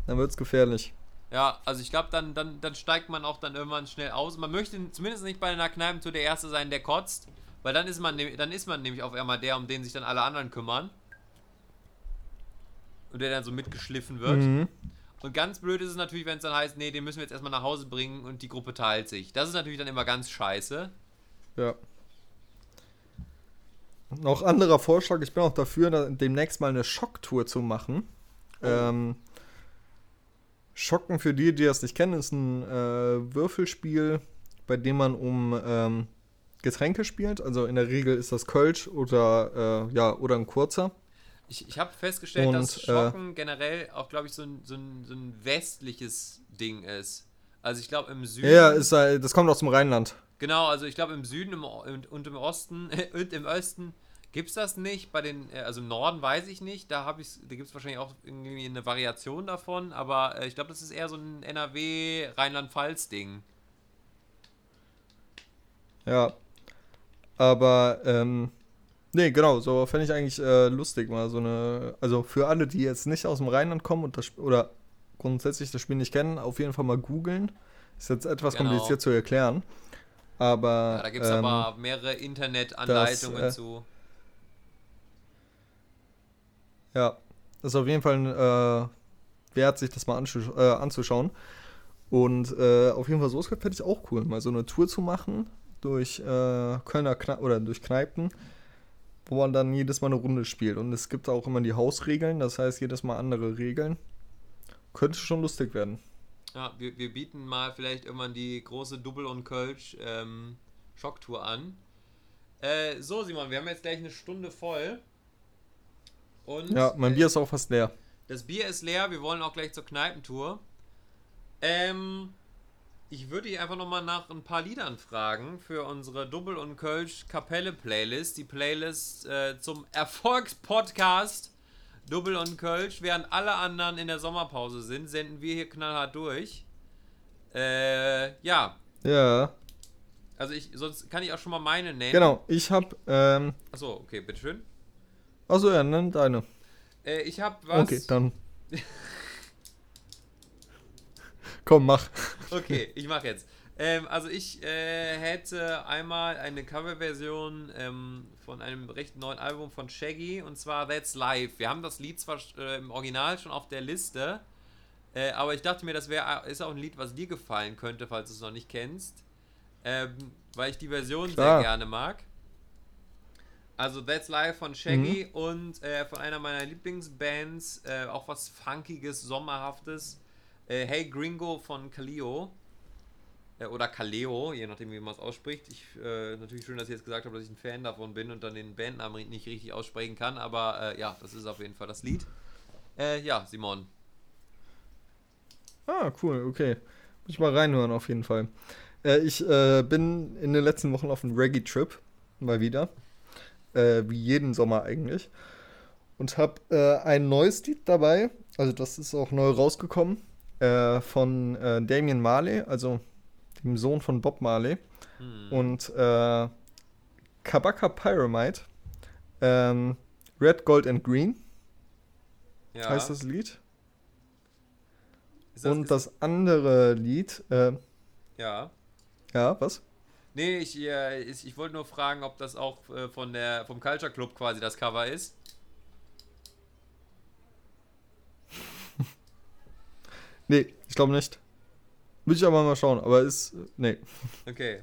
Dann wird's gefährlich. Ja, also ich glaube, dann, dann, dann steigt man auch dann irgendwann schnell aus. Man möchte zumindest nicht bei einer Kneipentour der Erste sein, der kotzt, weil dann ist man, dann ist man nämlich auf einmal der, um den sich dann alle anderen kümmern. Und der dann so mitgeschliffen wird. Mhm. Und ganz blöd ist es natürlich, wenn es dann heißt, nee, den müssen wir jetzt erstmal nach Hause bringen und die Gruppe teilt sich. Das ist natürlich dann immer ganz scheiße. Ja. Noch anderer Vorschlag, ich bin auch dafür, da demnächst mal eine Schocktour zu machen. Ähm, Schocken für die, die das nicht kennen, ist ein äh, Würfelspiel, bei dem man um ähm, Getränke spielt. Also in der Regel ist das Kölsch oder, äh, ja, oder ein kurzer. Ich, ich habe festgestellt, Und, dass äh, Schocken generell auch, glaube ich, so ein, so, ein, so ein westliches Ding ist. Also ich glaube im Süden. Ja, ist, äh, das kommt aus dem Rheinland. Genau, also ich glaube im Süden im, und im Osten (laughs) und im Osten gibt es das nicht. Bei den, äh, also im Norden weiß ich nicht. Da habe ich, da gibt es wahrscheinlich auch irgendwie eine Variation davon. Aber äh, ich glaube, das ist eher so ein NRW Rheinland-Pfalz-Ding. Ja. Aber, ähm, nee, genau, so fände ich eigentlich äh, lustig, mal so eine, also für alle, die jetzt nicht aus dem Rheinland kommen und das, oder grundsätzlich das Spiel nicht kennen, auf jeden Fall mal googeln. Ist jetzt etwas Genau. kompliziert zu erklären. Aber, Ja, da gibt es ähm, aber mehrere Internetanleitungen das, äh, zu. Ja, ist auf jeden Fall äh, wert, sich das mal äh, anzuschauen. Und äh, auf jeden Fall so fände ich auch cool, mal so eine Tour zu machen durch äh, Kölner Kne oder durch Kneipen, wo man dann jedes Mal eine Runde spielt. Und es gibt auch immer die Hausregeln, das heißt jedes Mal andere Regeln. Könnte schon lustig werden. Ja, wir, wir bieten mal vielleicht irgendwann die große Double und Kölsch ähm, Schocktour an. Äh, so, Simon, wir haben jetzt gleich eine Stunde voll. Und Ja, mein äh, Bier ist auch fast leer. Das Bier ist leer, wir wollen auch gleich zur Kneipentour. Ähm, ich würde dich einfach nochmal nach ein paar Liedern fragen für unsere Double und Kölsch Kapelle Playlist. Die Playlist äh, zum Erfolgspodcast Double und Kölsch. Während alle anderen in der Sommerpause sind, senden wir hier knallhart durch. Äh, ja. Ja, Also ich, sonst kann ich auch schon mal meine nennen. genau. Ich hab, ähm, Achso, okay, bitteschön. Achso, ja, nenn deine. Äh, ich habe was. Okay, dann. Komm, mach. Okay, ich mache jetzt. Ähm, also ich äh, hätte einmal eine Coverversion ähm, von einem recht neuen Album von Shaggy und zwar That's Life. Wir haben das Lied zwar äh, im Original schon auf der Liste, äh, aber ich dachte mir, das wäre ist auch ein Lied, was dir gefallen könnte, falls du es noch nicht kennst, ähm, weil ich die Version Klar. sehr gerne mag. Also That's Life von Shaggy und äh, von einer meiner Lieblingsbands, äh, auch was Funkiges, Sommerhaftes. Äh, hey Gringo von Kaleo. Äh, oder Kaleo, je nachdem, wie man es ausspricht. Ich, äh, natürlich schön, dass ich jetzt gesagt habe, dass ich ein Fan davon bin und dann den Bandnamen nicht richtig aussprechen kann, aber äh, ja, das ist auf jeden Fall das Lied. Ja, Simon. Ah, cool, okay. Muss ich mal reinhören auf jeden Fall. Ich bin in den letzten Wochen auf einem Reggae-Trip. Mal wieder. Äh, wie jeden Sommer eigentlich. Und habe äh, ein neues Lied dabei. Also, das ist auch neu rausgekommen. Äh, von äh, Damien Marley, also dem Sohn von Bob Marley. Und äh, Kabaka Pyramide. Ähm, Red, Gold and Green Ja. heißt das Lied. Das, Und das andere Lied, äh, ja. ja, was? Nee, ich, äh, ich, ich wollte nur fragen, ob das auch äh, von der, vom Culture Club quasi das Cover ist. (laughs) Nee, ich glaube nicht. Will ich aber mal schauen, aber ist, nee. Okay.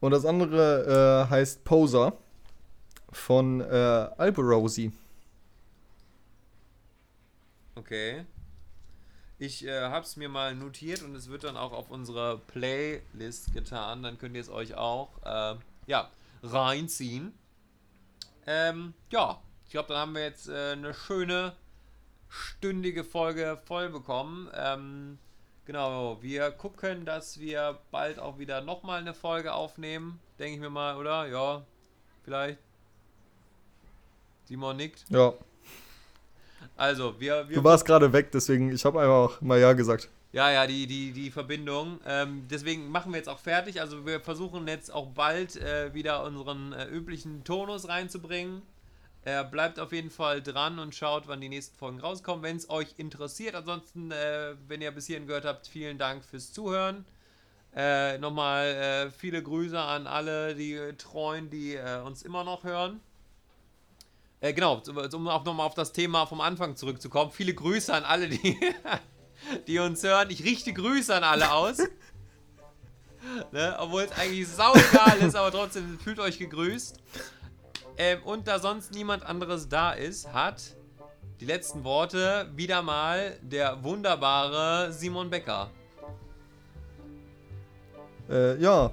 Und das andere äh, heißt Poser von äh, Alborosi. Okay. Ich äh, hab's mir mal notiert und es wird dann auch auf unsere Playlist getan. Dann könnt ihr es euch auch äh, ja, reinziehen. Ähm, ja, ich glaube, dann haben wir jetzt äh, eine schöne stündige Folge voll bekommen. Ähm, genau, wir gucken, dass wir bald auch wieder nochmal eine Folge aufnehmen. Denke ich mir mal, oder? Ja, vielleicht. Simon nickt. Ja, Also, wir, wir du warst gerade weg, deswegen, ich habe einfach mal Ja gesagt. Ja, ja, die, die, die Verbindung. Ähm, deswegen machen wir jetzt auch fertig. Also wir versuchen jetzt auch bald äh, wieder unseren äh, üblichen Tonus reinzubringen. Er bleibt auf jeden Fall dran und schaut, wann die nächsten Folgen rauskommen, wenn es euch interessiert. Ansonsten, äh, wenn ihr bis hierhin gehört habt, vielen Dank fürs Zuhören. Äh, nochmal äh, viele Grüße an alle die äh, Treuen, die äh, uns immer noch hören. Äh, genau, um auch nochmal auf das Thema vom Anfang zurückzukommen. Viele Grüße an alle, die, (laughs) die uns hören. Ich richte Grüße an alle aus. (laughs) ne? Obwohl es eigentlich sauegal ist, aber trotzdem fühlt euch gegrüßt. Ähm, und da sonst niemand anderes da ist, hat die letzten Worte wieder mal der wunderbare Simon Becker. Äh, ja.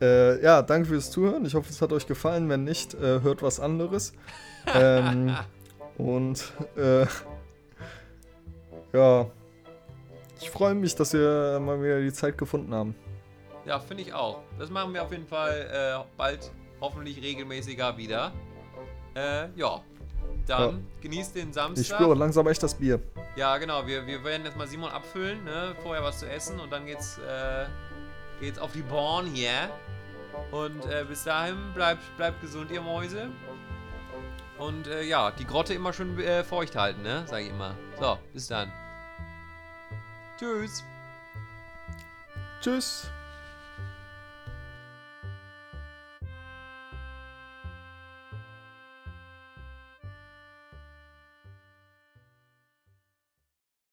Äh, ja, danke fürs Zuhören. Ich hoffe, es hat euch gefallen. Wenn nicht, äh, hört was anderes. Ähm, und äh, ja, ich freue mich, dass wir mal wieder die Zeit gefunden haben. Ja, finde ich auch. Das machen wir auf jeden Fall äh, bald hoffentlich regelmäßiger wieder. Äh, ja. Dann Ja. genießt den Ich Samstag. spüre langsam echt das Bier. Ja, genau. Wir, wir werden jetzt mal Simon abfüllen, ne? Vorher was zu essen und dann geht's, äh, geht's auf die Bahn hier. Und äh, bis dahin bleibt, bleibt gesund, ihr Mäuse. Und äh, ja, die Grotte immer schön äh, feucht halten, ne? Sag ich immer. So, bis dann. Tschüss. Tschüss.